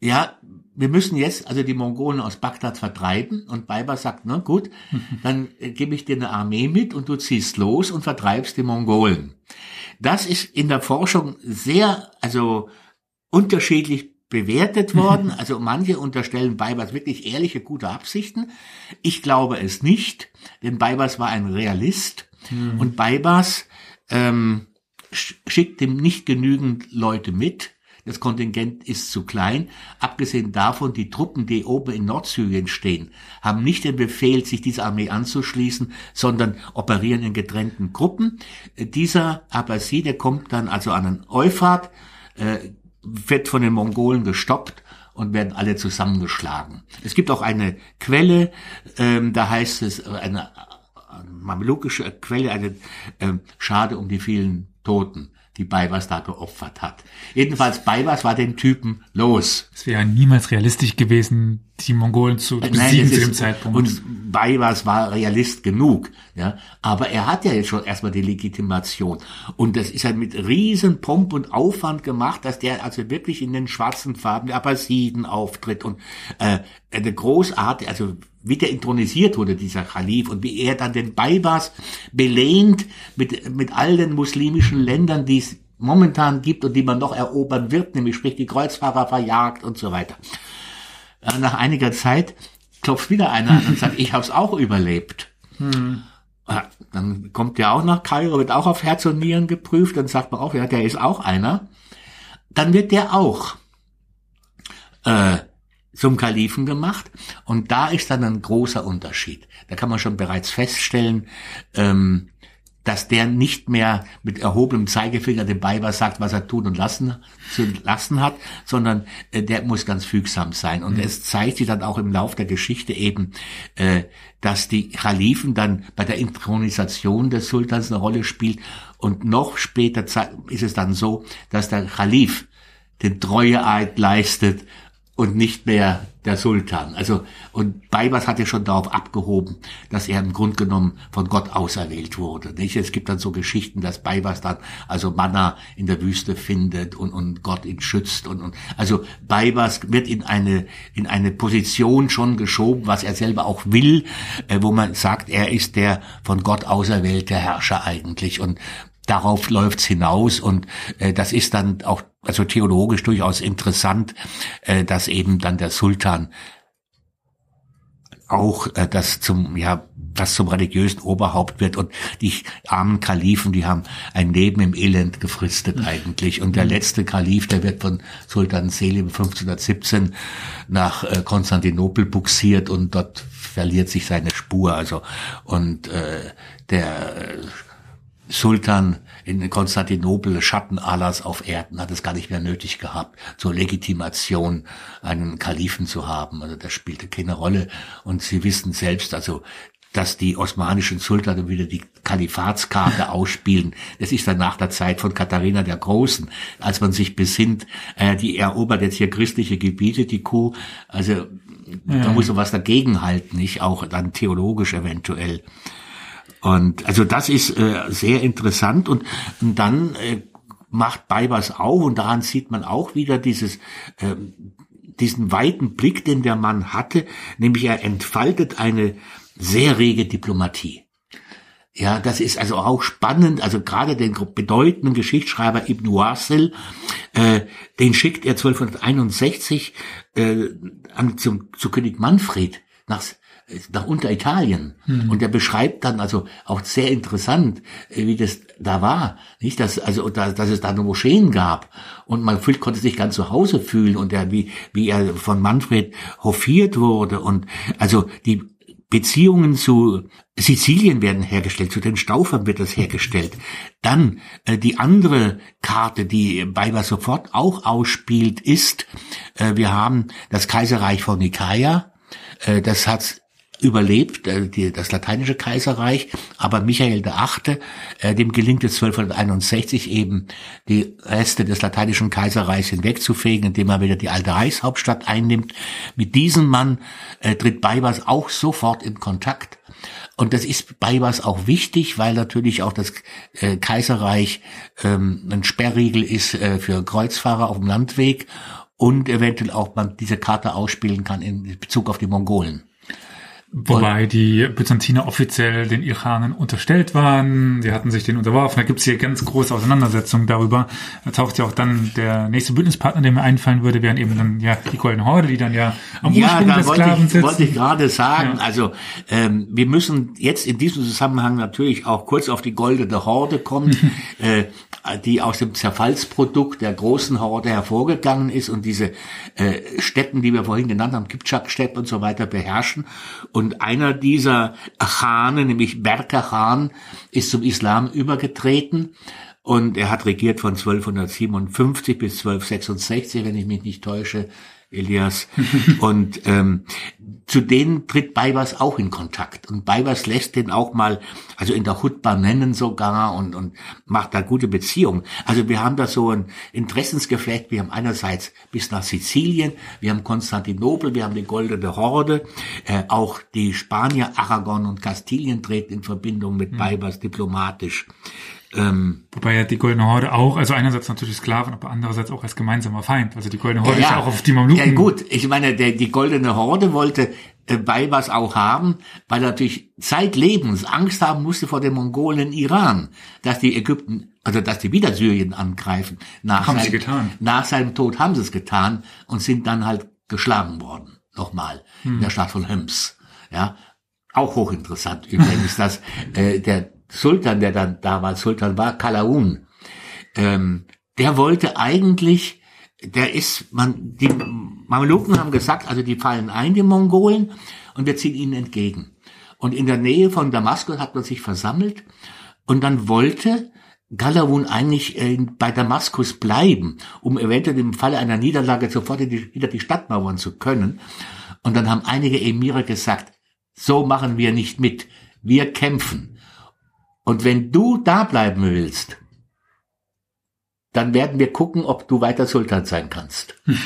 ja, wir müssen jetzt also die Mongolen aus Bagdad vertreiben und Baiba sagt, na gut, dann äh, gebe ich dir eine Armee mit und du ziehst los und vertreibst die Mongolen. Das ist in der Forschung sehr, also unterschiedlich bewertet worden. Also manche unterstellen Beibers wirklich ehrliche, gute Absichten. Ich glaube es nicht, denn Beibers war ein Realist Mhm. und Beibers ähm, sch- schickt ihm nicht genügend Leute mit. Das Kontingent ist zu klein. Abgesehen davon, die Truppen, die oben in Nordsyrien stehen, haben nicht den Befehl, sich dieser Armee anzuschließen, sondern operieren in getrennten Gruppen. Dieser Abbasi, der kommt dann also an den Euphrat, äh, wird von den Mongolen gestoppt und werden alle zusammengeschlagen. Es gibt auch eine Quelle, ähm, da heißt es, äh, eine mamelukische Quelle, eine ähm, Schade um die vielen Toten, die Baibas da geopfert hat. Jedenfalls Baibas war den Typen los. Es wäre niemals realistisch gewesen, die Mongolen zu besiegen Nein, zu dem ist, Zeitpunkt. und Baibas war Realist genug, ja. Aber er hat ja jetzt schon erstmal die Legitimation. Und das ist ja mit riesen Pomp und Aufwand gemacht, dass der also wirklich in den schwarzen Farben der Abbasiden auftritt und äh, eine großartige, also wie der intronisiert wurde, dieser Khalif, und wie er dann den Baibas belehnt mit, mit all den muslimischen Ländern, die es momentan gibt und die man noch erobern wird, nämlich sprich die Kreuzfahrer verjagt und so weiter. Äh, nach einiger Zeit klopft wieder einer an und sagt, ich habe es auch überlebt. Ja, Dann kommt der auch nach Kairo, wird auch auf Herz und Nieren geprüft, dann sagt man auch, ja, der ist auch einer. Dann wird der auch äh, zum Kalifen gemacht und da ist dann ein großer Unterschied. Da kann man schon bereits feststellen, ähm, dass der nicht mehr mit erhobenem Zeigefinger dem Weiber sagt, was er tun und lassen zu lassen hat, sondern äh, der muss ganz fügsam sein. Und es zeigt sich dann auch im Lauf der Geschichte eben, äh, dass die Kalifen dann bei der Intronisation des Sultans eine Rolle spielt. Und noch später ist es dann so, dass der Kalif den Treueeid leistet und nicht mehr der Sultan. Also, und Baibas hat ja schon darauf abgehoben, dass er im Grunde genommen von Gott auserwählt wurde. Nicht? Es gibt dann so Geschichten, dass Baibas dann also Manna in der Wüste findet und, und Gott ihn schützt und, und also Baibas wird in eine in eine Position schon geschoben, was er selber auch will, äh, wo man sagt, er ist der von Gott auserwählte Herrscher eigentlich und darauf läuft's hinaus und äh, das ist dann auch also theologisch durchaus interessant, äh, dass eben dann der Sultan auch äh, das zum ja das zum religiösen Oberhaupt wird und die armen Kalifen, die haben ein Leben im Elend gefristet eigentlich. Und der letzte Kalif, der wird von Sultan Selim 1517 nach äh, Konstantinopel buxiert und dort verliert sich seine Spur. Also und äh, der äh, Sultan in Konstantinopel, Schatten Allahs auf Erden, hat es gar nicht mehr nötig gehabt, zur Legitimation einen Kalifen zu haben. Also das spielte keine Rolle. Und Sie wissen selbst, also dass die osmanischen Sultane wieder die Kalifatskarte ausspielen. Das ist dann nach der Zeit von Katharina der Großen, als man sich besinnt, äh, die erobert jetzt hier christliche Gebiete, die Kuh. Also da muss man was dagegen halten, nicht auch dann theologisch eventuell. Und also das ist äh, sehr interessant und, und dann äh, macht Baibas auch und daran sieht man auch wieder dieses ähm, diesen weiten Blick, den der Mann hatte, nämlich er entfaltet eine sehr rege Diplomatie. Ja, das ist also auch spannend. Also gerade den bedeutenden Geschichtsschreiber Ibn Wasil, äh, den schickt er 1261 äh, an, zum, zu König Manfred nach nach Unteritalien. Und er beschreibt dann also auch sehr interessant, äh, wie das da war. Nicht, dass, also, da, dass es da nur Moscheen gab. Und man fühlt, konnte sich ganz zu Hause fühlen und er, wie, wie er von Manfred hofiert wurde. Und also die Beziehungen zu Sizilien werden hergestellt, zu den Staufern wird das hergestellt. Dann äh, die andere Karte, die Beiber sofort auch ausspielt, ist, äh, wir haben das Kaiserreich von Nikaia, äh, das hat überlebt, äh, die, das lateinische Kaiserreich, aber Michael VIII., äh, dem gelingt es 1261 eben, die Reste des lateinischen Kaiserreichs hinwegzufegen, indem er wieder die alte Reichshauptstadt einnimmt. Mit diesem Mann äh, tritt Baibas auch sofort in Kontakt. Und das ist Baibas auch wichtig, weil natürlich auch das äh, Kaiserreich ähm, ein Sperrriegel ist äh, für Kreuzfahrer auf dem Landweg und eventuell auch man diese Karte ausspielen kann in Bezug auf die Mongolen. Wobei die Byzantiner offiziell den Iranern unterstellt waren. Sie hatten sich den unterworfen. Da gibt es hier ganz große Auseinandersetzungen darüber. Da taucht ja auch dann der nächste Bündnispartner, der mir einfallen würde, wären eben dann ja die Goldene Horde, die dann ja am ja, Ursprung des Sklaven sitzen. wollte ich gerade sagen. Ja. Also ähm, wir müssen jetzt in diesem Zusammenhang natürlich auch kurz auf die Goldene Horde kommen. äh, die aus dem Zerfallsprodukt der großen Horde hervorgegangen ist und diese äh, Städten, die wir vorhin genannt haben, Kipchak-Städte und so weiter beherrschen. Und einer dieser Chane, nämlich Berka Khan, ist zum Islam übergetreten. Und er hat regiert von 1257 bis 1266, wenn ich mich nicht täusche. Elias. und ähm, zu denen tritt Beibers auch in Kontakt. Und Beibers lässt den auch mal, also in der Hutba nennen sogar und, und macht da gute Beziehungen. Also wir haben da so ein Interessensgeflecht. Wir haben einerseits bis nach Sizilien, wir haben Konstantinopel, wir haben die Goldene Horde, äh, auch die Spanier, Aragon und Kastilien treten in Verbindung mit mhm. Beibers diplomatisch. Ähm, Wobei ja die Goldene Horde auch, also einerseits natürlich Sklaven, aber andererseits auch als gemeinsamer Feind. Also die Goldene Horde ja, ist ja auch auf die Mamluken. Ja gut, ich meine, der, die Goldene Horde wollte äh, bei was auch haben, weil er natürlich zeitlebens Angst haben musste vor den Mongolen in Iran, dass die Ägypten, also dass die wieder Syrien angreifen. Nach haben seinem, sie getan. Nach seinem Tod haben sie es getan und sind dann halt geschlagen worden. Nochmal. Hm. In der Stadt von Homs. Ja. Auch hochinteressant übrigens, dass äh, der Sultan, der dann damals Sultan war, Kalaun, ähm, der wollte eigentlich, der ist, man, die Mameluken haben gesagt, also die fallen ein, die Mongolen, und wir ziehen ihnen entgegen. Und in der Nähe von Damaskus hat man sich versammelt, und dann wollte Galawun eigentlich äh, bei Damaskus bleiben, um eventuell im Falle einer Niederlage sofort hinter die Stadt mauern zu können. Und dann haben einige Emire gesagt, so machen wir nicht mit. Wir kämpfen. Und wenn du da bleiben willst, dann werden wir gucken, ob du weiter Sultan sein kannst. Hm.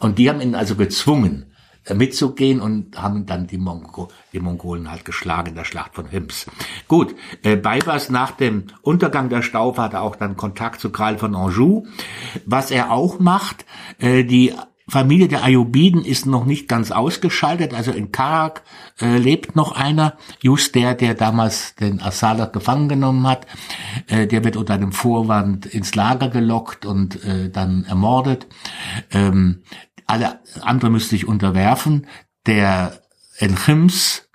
Und die haben ihn also gezwungen, äh, mitzugehen und haben dann die, Mongo, die Mongolen halt geschlagen in der Schlacht von Hims. Gut, äh, Beibers nach dem Untergang der Staufe hat er auch dann Kontakt zu Karl von Anjou. Was er auch macht, äh, die Familie der Ayubiden ist noch nicht ganz ausgeschaltet. Also in Karak äh, lebt noch einer, just der, der damals den Asala gefangen genommen hat. Äh, der wird unter einem Vorwand ins Lager gelockt und äh, dann ermordet. Ähm, alle andere müsste sich unterwerfen. Der Enchims,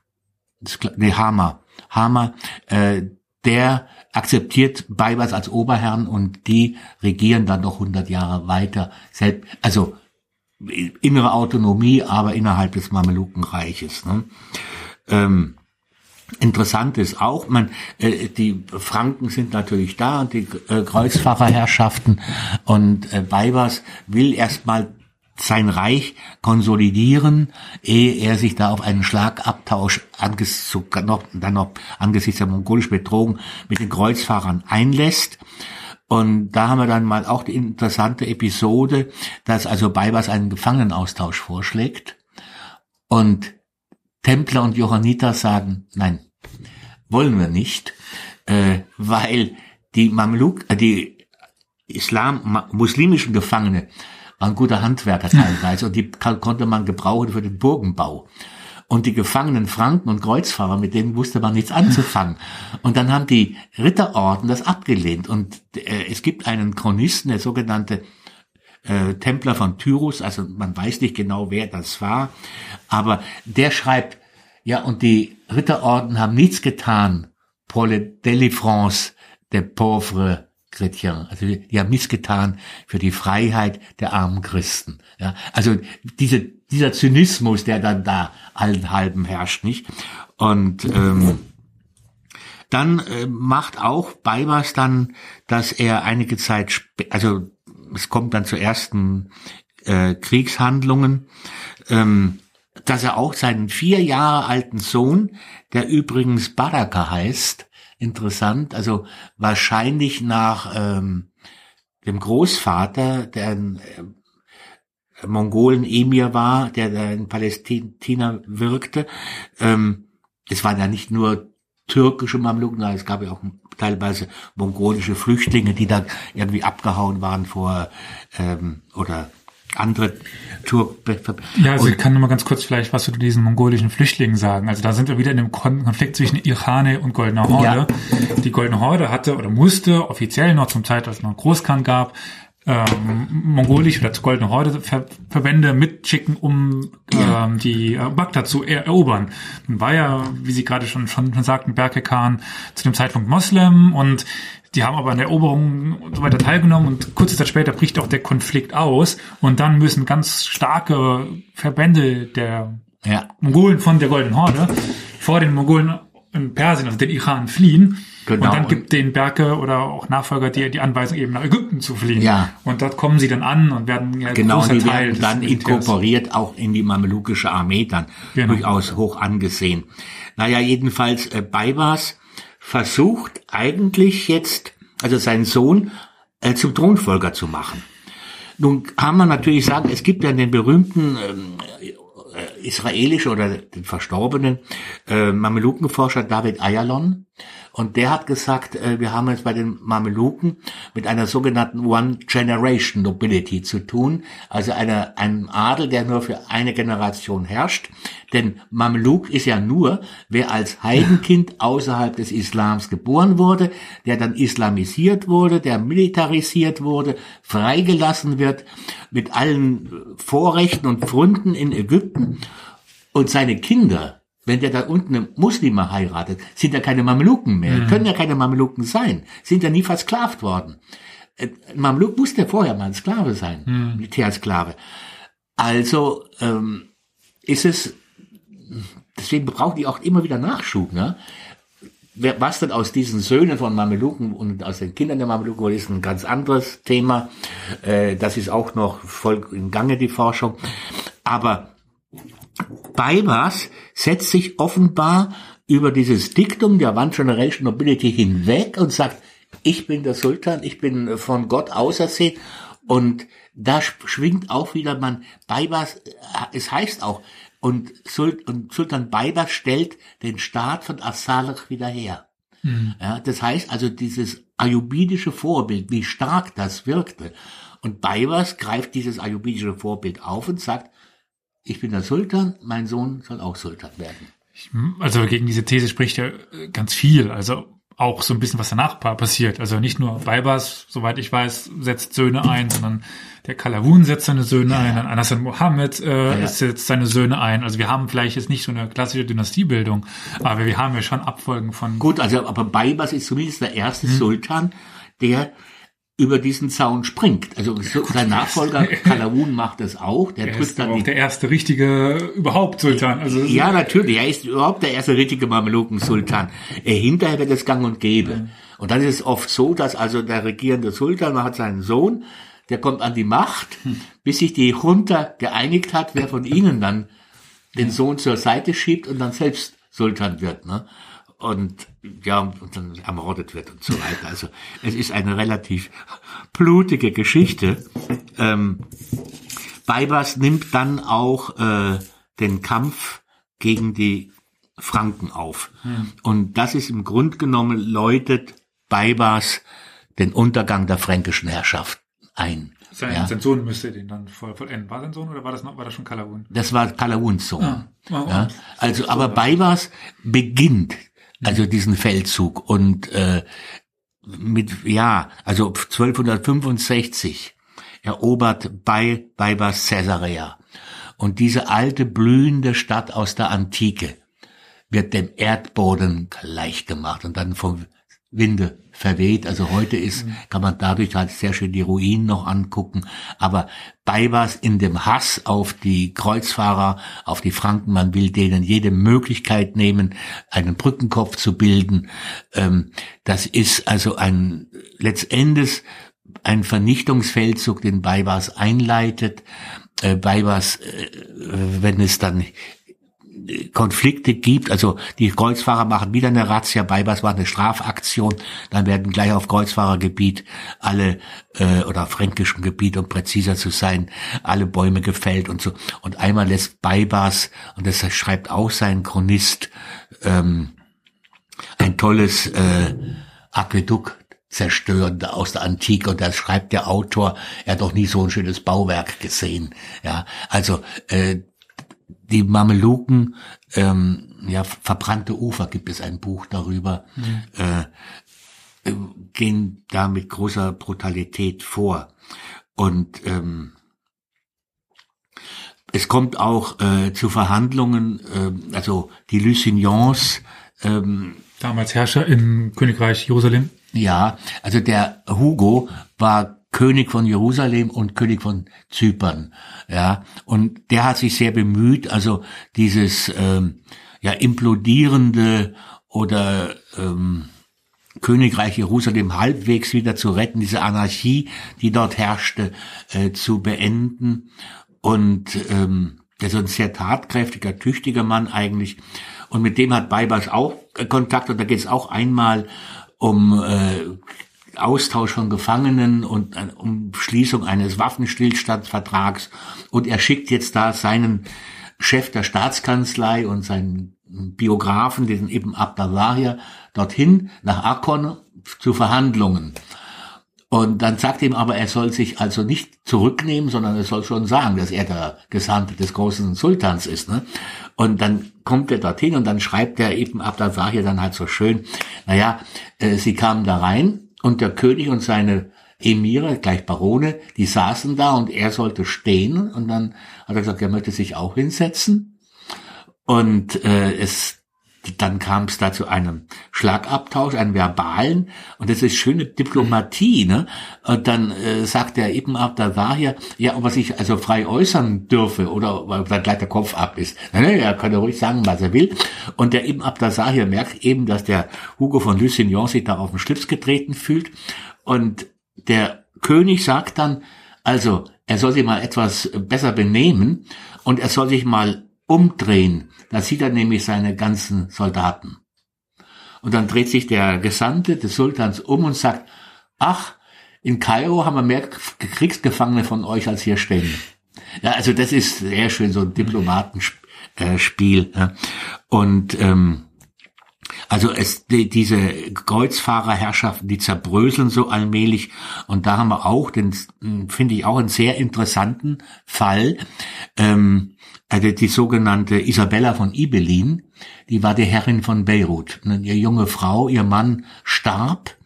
nee, Hama, Hama, äh, der akzeptiert Beibas als Oberherrn und die regieren dann noch 100 Jahre weiter. Selbst, also innere Autonomie, aber innerhalb des Mamelukenreiches. Ne? Ähm, Interessant ist auch, man, äh, die Franken sind natürlich da und die äh, Kreuzfahrerherrschaften und äh, Beibers will erstmal sein Reich konsolidieren, ehe er sich da auf einen Schlagabtausch angesichts, noch, dann noch angesichts der mongolischen Bedrohung mit den Kreuzfahrern einlässt. Und da haben wir dann mal auch die interessante Episode, dass also Beibers einen Gefangenenaustausch vorschlägt. Und Templer und Johanniter sagen, nein, wollen wir nicht, äh, weil die Mamluk, äh, die Islam, muslimischen Gefangene waren gute Handwerker teilweise und die konnte man gebrauchen für den Burgenbau und die gefangenen Franken und Kreuzfahrer, mit denen wusste man nichts anzufangen. Und dann haben die Ritterorden das abgelehnt. Und äh, es gibt einen Chronisten, der sogenannte äh, Templer von Tyrus, also man weiß nicht genau, wer das war, aber der schreibt, ja, und die Ritterorden haben nichts getan pour le délivrance der pauvres chrétiens. Also die haben nichts getan für die Freiheit der armen Christen. Ja, also diese dieser Zynismus, der dann da allen halben herrscht, nicht? Und ähm, dann äh, macht auch Baibas dann, dass er einige Zeit, also es kommt dann zu ersten äh, Kriegshandlungen, ähm, dass er auch seinen vier Jahre alten Sohn, der übrigens Baraka heißt, interessant, also wahrscheinlich nach ähm, dem Großvater, der ein äh, Mongolen-Emir war, der da in Palästina wirkte. Ähm, es waren ja nicht nur türkische Mamluken, es gab ja auch teilweise mongolische Flüchtlinge, die da irgendwie abgehauen waren vor ähm, oder andere Turk. Ja, also ich kann nur mal ganz kurz vielleicht was zu diesen mongolischen Flüchtlingen sagen. Also da sind wir wieder in dem Kon Konflikt zwischen Irane und Goldener Horde. Die Goldene Horde hatte oder musste offiziell noch zum Zeit, als es noch einen Großkhan gab, ähm, mongolische oder Goldene Horde Ver Verbände mitschicken, um ähm, die äh, Bagdad zu er erobern. Nun war ja, wie Sie gerade schon, schon sagten, Berke Khan zu dem Zeitpunkt Moslem und die haben aber an der Eroberung und so weiter teilgenommen und kurze Zeit später bricht auch der Konflikt aus und dann müssen ganz starke Verbände der Ja, Mongolen von der Goldenen Horde vor den Mongolen in Persien, also den Iran, fliehen. Genau. Und dann gibt den Berke oder auch Nachfolger die, die Anweisung, eben nach Ägypten zu fliehen. Ja. Und dort kommen sie dann an und werden ja genau, großer die Teil werden dann inkorporiert auch in die mamelukische Armee dann Genau. durchaus hoch angesehen. Naja, jedenfalls äh, Baibas versucht eigentlich jetzt, also seinen Sohn äh, zum Thronfolger zu machen. Nun kann man natürlich sagen, es gibt ja den berühmten ähm, äh, israelischen oder den verstorbenen äh, Mamelukenforscher David Ayalon. Und der hat gesagt, äh, wir haben es bei den Mameluken mit einer sogenannten One Generation Nobility zu tun, also einer, einem Adel, der nur für eine Generation herrscht. Denn Mameluk ist ja nur, wer als Heidenkind außerhalb des Islams geboren wurde, der dann islamisiert wurde, der militarisiert wurde, freigelassen wird mit allen Vorrechten und Pfründen in Ägypten und seine Kinder, wenn der da unten eine Muslime heiratet, sind ja keine Mameluken mehr, können ja keine Mameluken sein, sind ja nie versklavt worden. Äh, Ein Mameluk musste vorher mal ein Sklave sein, Militärsklave. Also ähm, ist es, deswegen brauchen die auch immer wieder Nachschub. Ne? Was denn aus diesen Söhnen von Mameluken und aus den Kindern der Mameluken wurde, ist ein ganz anderes Thema. Äh, das ist auch noch voll im Gange, die Forschung. Aber Baibas setzt sich offenbar über dieses Diktum der One Generation Nobility hinweg und sagt, ich bin der Sultan, ich bin von Gott ausersehen. Und da sch- schwingt auch wieder man, Baibas, äh, es heißt auch, und, Sul und Sultan Baibas stellt den Staat von As-Salih wieder her. Ja, das heißt also dieses ayubidische Vorbild, wie stark das wirkte. Und Baibas greift dieses ayubidische Vorbild auf und sagt, ich bin der Sultan, mein Sohn soll auch Sultan werden. Also gegen diese These spricht ja äh, ganz viel. Also auch so ein bisschen, was danach pa- passiert. Also nicht nur Baibas, soweit ich weiß, setzt Söhne ein, sondern der Kalawun setzt seine Söhne ein, dann Anassan Mohammed äh, Ja. setzt seine Söhne ein. Also wir haben vielleicht jetzt nicht so eine klassische Dynastiebildung, aber wir haben ja schon Abfolgen von Gut, also aber Baibas ist zumindest der erste Sultan, der über diesen Zaun springt. Also so, sein Nachfolger Kalawun macht das auch. Der er drückt ist dann auch die der erste richtige überhaupt Sultan. Also Ja, natürlich. Er ist überhaupt der erste richtige Mameluken-Sultan. Hinterher wird es gang und gäbe. Und dann ist es oft so, dass also der regierende Sultan man hat seinen Sohn, der kommt an die Macht, bis sich die Junta geeinigt hat, wer von ihnen dann den Sohn zur Seite schiebt und dann selbst Sultan wird. Ne? Und ja, und dann ermordet wird und so weiter. Also es ist eine relativ blutige Geschichte. Ähm, Baibas nimmt dann auch äh, den Kampf gegen die Franken auf. Und das ist im Grund genommen läutet Baibas den Untergang der fränkischen Herrschaft ein. sein, ja. sein Sohn müsste den dann voll, vollenden. War sein Sohn oder war das noch, war das schon Kalawun? Das war Kalawuns Sohn. Ah, ah, ja. Also, aber Baibas beginnt also diesen Feldzug. Und äh, mit ja, also 1265 erobert bei Baibas Caesarea. Und diese alte blühende Stadt aus der Antike wird dem Erdboden gleichgemacht. Und dann vom Winde verweht. Also heute ist, kann man dadurch halt sehr schön die Ruinen noch angucken. Aber Baibas in dem Hass auf die Kreuzfahrer, auf die Franken, man will denen jede Möglichkeit nehmen, einen Brückenkopf zu bilden. Ähm, das ist also ein letztendlich ein Vernichtungsfeldzug, den Baibas einleitet. Äh, Baibas, äh, wenn es dann Konflikte gibt, also die Kreuzfahrer machen wieder eine Razzia, Baibas war eine Strafaktion, dann werden gleich auf Kreuzfahrergebiet alle äh, oder fränkischem Gebiet, um präziser zu sein, alle Bäume gefällt und so. Und einmal lässt Baibas, und das schreibt auch sein Chronist, ähm, ein tolles äh, Aquädukt zerstören aus der Antike und da schreibt der Autor, er hat doch nie so ein schönes Bauwerk gesehen. Ja, also äh, die Mameluken, ähm, ja, verbrannte Ufer gibt es ein Buch darüber, mhm. äh, gehen da mit großer Brutalität vor. Und ähm, es kommt auch äh, zu Verhandlungen, äh, also die Lusignans. Ähm, Damals Herrscher im Königreich Jerusalem. Ja, also der Hugo war König von Jerusalem und König von Zypern. Ja, und der hat sich sehr bemüht, also dieses ähm, ja implodierende oder ähm, Königreich Jerusalem halbwegs wieder zu retten, diese Anarchie, die dort herrschte, äh, zu beenden. Und ähm, der ist ein sehr tatkräftiger, tüchtiger Mann eigentlich. Und mit dem hat Baibas auch Kontakt und da geht es auch einmal um äh, Austausch von Gefangenen und um Schließung eines Waffenstillstandsvertrags. Und er schickt jetzt da seinen Chef der Staatskanzlei und seinen Biografen, den Ibn Abdallah, dorthin nach Akkon zu Verhandlungen. Und dann sagt ihm aber, er soll sich also nicht zurücknehmen, sondern er soll schon sagen, dass er der Gesandte des großen Sultans ist. Ne? Und dann kommt er dorthin und dann schreibt er eben Abdallah dann halt so schön, naja, äh, sie kamen da rein und der König und seine Emire, gleich Barone, die saßen da und er sollte stehen. Und dann hat er gesagt, er möchte sich auch hinsetzen. Und äh, es dann kam es da zu einem Schlagabtausch, einem verbalen, und das ist schöne Diplomatie, ne? Und dann äh, sagt der Ibn Abdallah ja, ob er sich also frei äußern dürfe oder weil dann gleich der Kopf ab ist. Ne, er kann ja ruhig sagen, was er will. Und der Ibn Abdallah merkt eben, dass der Hugo von Lusignan sich da auf den Schlips getreten fühlt. Und der König sagt dann, also, er soll sich mal etwas besser benehmen und er soll sich mal umdrehen. Da sieht er nämlich seine ganzen Soldaten. Und dann dreht sich der Gesandte des Sultans um und sagt, ach, in Kairo haben wir mehr Kriegsgefangene von euch als hier stehen. Ja, also das ist sehr schön, so ein Diplomatenspiel. Ja. Und ähm, also es, die, diese Kreuzfahrerherrschaften, die zerbröseln so allmählich. Und da haben wir auch, den finde ich auch einen sehr interessanten Fall. Ähm, also die sogenannte Isabella von Ibelin, die war die Herrin von Beirut. Eine junge Frau, ihr Mann starb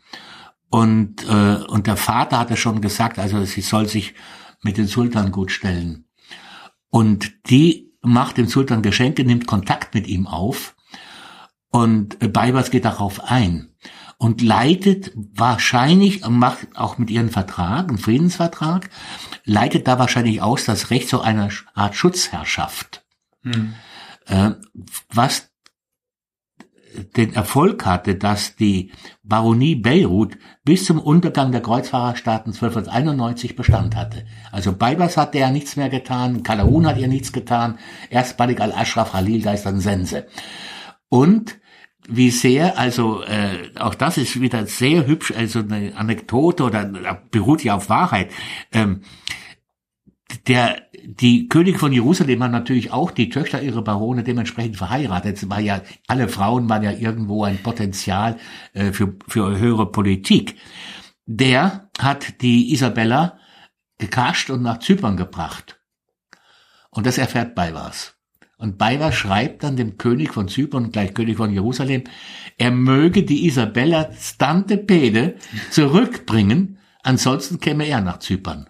und, äh, und der Vater hatte schon gesagt, also sie soll sich mit dem Sultan gut stellen. Und die macht dem Sultan Geschenke, nimmt Kontakt mit ihm auf und Beibers geht darauf ein und leitet wahrscheinlich, macht auch mit ihren Vertrag, einen Friedensvertrag, leitet da wahrscheinlich aus das Recht zu einer Art Schutzherrschaft. Hm. Äh, was den Erfolg hatte, dass die Baronie Beirut bis zum Untergang der Kreuzfahrerstaaten 1291 Bestand hatte. Also Beibers hat der nichts mehr getan, Kalaun hat ihr nichts getan, erst Malik al-Ashraf Khalil, da ist dann Sense. Und wie sehr, also äh, auch das ist wieder sehr hübsch, also eine Anekdote oder beruht ja auf Wahrheit. Ähm, der die König von Jerusalem hat natürlich auch die Töchter ihrer Barone dementsprechend verheiratet. Es war ja alle Frauen waren ja irgendwo ein Potenzial äh, für für höhere Politik. Der hat die Isabella gekascht und nach Zypern gebracht. Und das erfährt Baibars. Und Bayer schreibt dann dem König von Zypern, gleich König von Jerusalem, er möge die Isabella Stante Pede zurückbringen, ansonsten käme er nach Zypern.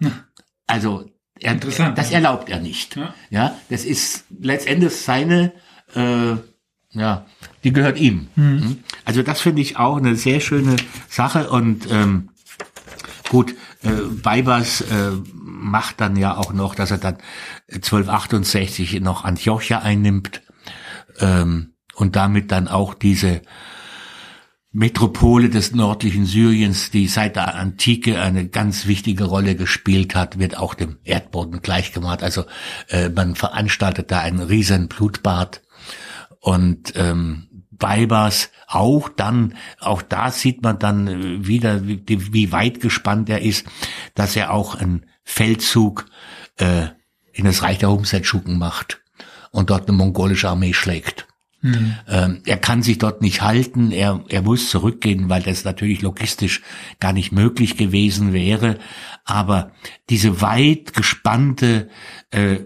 Also er, das erlaubt er nicht. Ja. ja, das ist letztendlich seine äh, Ja, die gehört ihm. Mhm. Also das finde ich auch eine sehr schöne Sache und ähm, gut, äh, Weibers äh, macht dann ja auch noch, dass er dann 1268 noch Antiochia einnimmt ähm, und damit dann auch diese Metropole des nördlichen Syriens, die seit der Antike eine ganz wichtige Rolle gespielt hat, wird auch dem Erdboden gleichgemacht. Also äh, man veranstaltet da einen riesen Blutbad und ähm, Weibers auch dann, auch da sieht man dann wieder, wie, wie weit gespannt er ist, dass er auch einen Feldzug äh, in das Reich der Humseldschuken macht und dort eine mongolische Armee schlägt. Mhm. Ähm, er kann sich dort nicht halten, er, er muss zurückgehen, weil das natürlich logistisch gar nicht möglich gewesen wäre. Aber diese weit gespannte äh,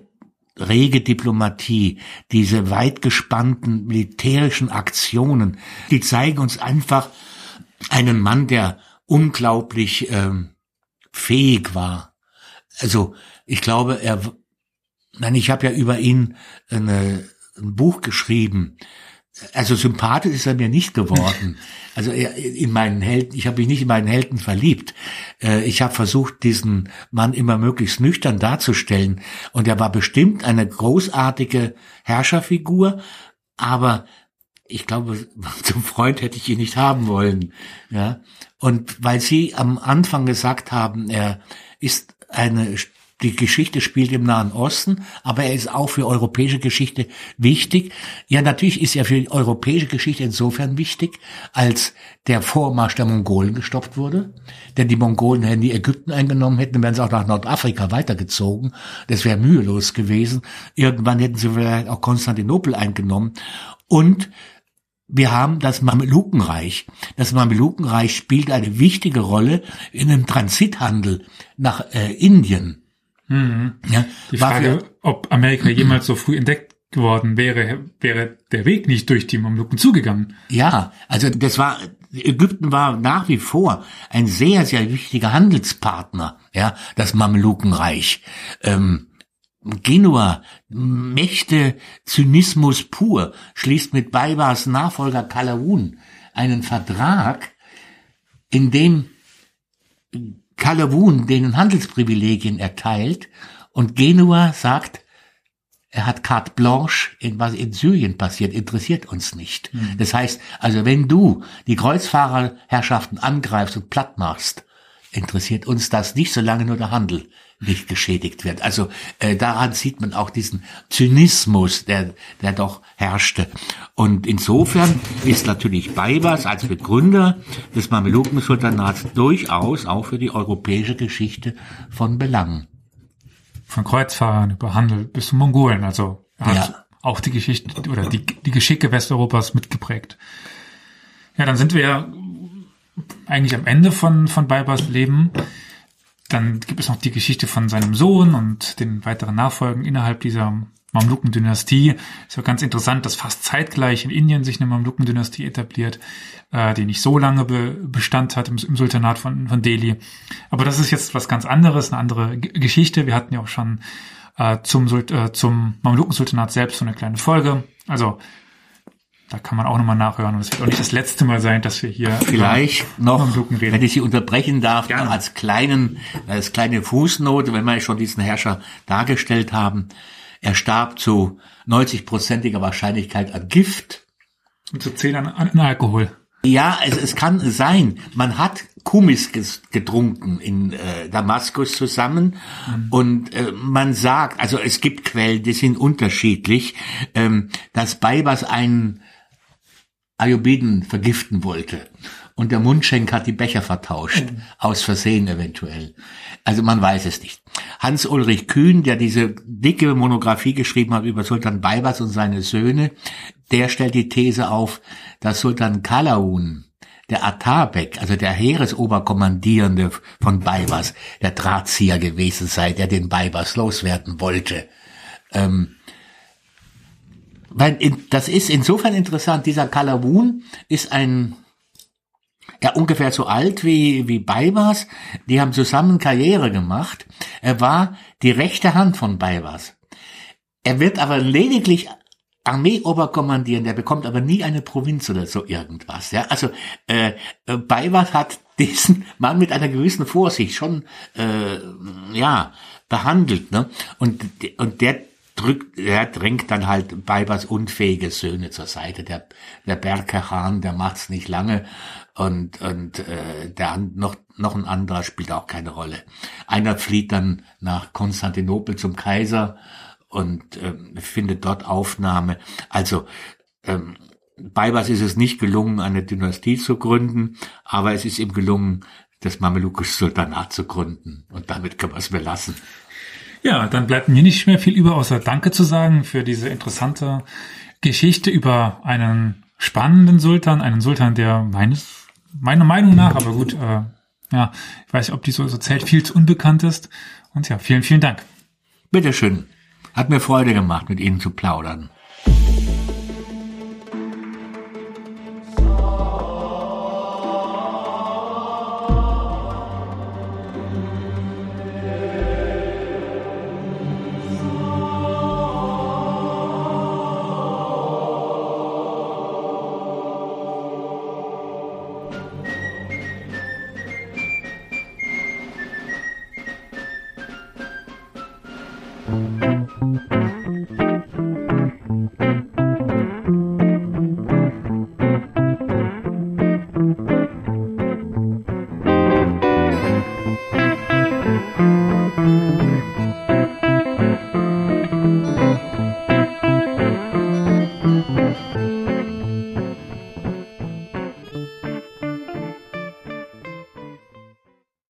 rege Diplomatie, diese weit gespannten militärischen Aktionen, die zeigen uns einfach einen Mann, der unglaublich ähm, fähig war. Also ich glaube, er, nein, ich habe ja über ihn eine, ein Buch geschrieben. Also sympathisch ist er mir nicht geworden. Also in meinen Helden, ich habe mich nicht in meinen Helden verliebt. Äh, ich habe versucht, diesen Mann immer möglichst nüchtern darzustellen. Und er war bestimmt eine großartige Herrscherfigur, aber ich glaube, zum Freund hätte ich ihn nicht haben wollen. Ja. Und weil Sie am Anfang gesagt haben, er ist eine die Geschichte spielt im Nahen Osten, aber er ist auch für europäische Geschichte wichtig. Ja, natürlich ist er für die europäische Geschichte insofern wichtig, als der Vormarsch der Mongolen gestoppt wurde. Denn die Mongolen hätten die Ägypten eingenommen, hätten, wären sie auch nach Nordafrika weitergezogen. Das wäre mühelos gewesen. Irgendwann hätten sie vielleicht auch Konstantinopel eingenommen. Und wir haben das Mamelukenreich. Das Mamelukenreich spielt eine wichtige Rolle in dem Transithandel nach äh, Indien. Mhm. Ja, die Frage, ob Amerika jemals so früh entdeckt geworden wäre, wäre der Weg nicht durch die Mamluken zugegangen. Ja, also das war Ägypten war nach wie vor ein sehr, sehr wichtiger Handelspartner, ja, das Mamelukenreich. Ähm, Genua, Mächte, Zynismus pur, schließt mit Baibars Nachfolger Kalawun einen Vertrag, in dem Calavoun denen Handelsprivilegien erteilt und Genua sagt, er hat carte blanche, in was in Syrien passiert, interessiert uns nicht. Mhm. Das heißt, also wenn du die Kreuzfahrerherrschaften angreifst und platt machst, interessiert uns das nicht, solange nur der Handel nicht geschädigt wird. Also äh, daran sieht man auch diesen Zynismus, der, der doch herrschte. Und insofern ist natürlich Baibas als Begründer des Mameluken-Sultanats durchaus auch für die europäische Geschichte von Belang. Von Kreuzfahrern über Handel bis zu Mongolen, also er hat ja. auch die Geschichte oder die, die Geschicke Westeuropas mitgeprägt. Ja, dann sind wir ja eigentlich am Ende von, von Baibas Leben. Dann gibt es noch die Geschichte von seinem Sohn und den weiteren Nachfolgen innerhalb dieser Mamluken-Dynastie. Ist ja ganz interessant, dass fast zeitgleich in Indien sich eine Mamluken-Dynastie etabliert, äh, die nicht so lange be Bestand hat im, im, Sultanat von, von Delhi. Aber das ist jetzt was ganz anderes, eine andere G Geschichte. Wir hatten ja auch schon äh, zum, äh, zum Mamluken-Sultanat selbst so eine kleine Folge. Also da kann man auch nochmal nachhören. Und es wird auch nicht das letzte Mal sein, dass wir hier vielleicht noch, wenn ich Sie unterbrechen darf, Gerne. als kleinen, als kleine Fußnote, wenn wir schon diesen Herrscher dargestellt haben. Er starb zu 90-prozentiger Wahrscheinlichkeit an Gift. Und zu 10 an, an Alkohol. Ja, es, es kann sein. Man hat Kumis getrunken in äh, Damaskus zusammen mhm. und äh, man sagt, also es gibt Quellen, die sind unterschiedlich, ähm, dass Baibas einen Ayubiden vergiften wollte. Und der Mundschenk hat die Becher vertauscht, mhm. aus Versehen eventuell. Also man weiß es nicht. Hans-Ulrich Kühn, der diese dicke Monographie geschrieben hat über Sultan Baybars und seine Söhne, der stellt die These auf, dass Sultan Kalaun, der Atabek, also der Heeresoberkommandierende von Baybars, der Drahtzieher gewesen sei, der den Baybars loswerden wollte. Ähm, weil in, das ist insofern interessant. Dieser Kalawun ist ein ja ungefähr so alt wie wie Baybars. Die haben zusammen Karriere gemacht. Er war die rechte Hand von Baybars. Er wird aber lediglich Armeeoberkommandierender, der bekommt aber nie eine Provinz oder so irgendwas. Ja, also äh Baybars hat diesen Mann mit einer gewissen Vorsicht schon äh, ja behandelt, ne? Und und der drückt, er drängt dann halt Baybars unfähige Söhne zur Seite. Der der Berker Hahn, der macht's nicht lange und und äh, der noch noch ein anderer spielt auch keine Rolle. Einer flieht dann nach Konstantinopel zum Kaiser und ähm, findet dort Aufnahme. Also ähm, Baybars ist es nicht gelungen, eine Dynastie zu gründen, aber es ist ihm gelungen, das Mamelukische Sultanat zu gründen. Und damit können wir es belassen. Ja, dann bleibt mir nicht mehr viel über, außer Danke zu sagen für diese interessante Geschichte über einen spannenden Sultan, einen Sultan, der meines, meiner Meinung nach, aber gut, äh, ja, ich weiß nicht, ob die so, so zählt, viel zu unbekannt ist. Und ja, vielen, vielen Dank. Bitteschön. Hat mir Freude gemacht, mit Ihnen zu plaudern.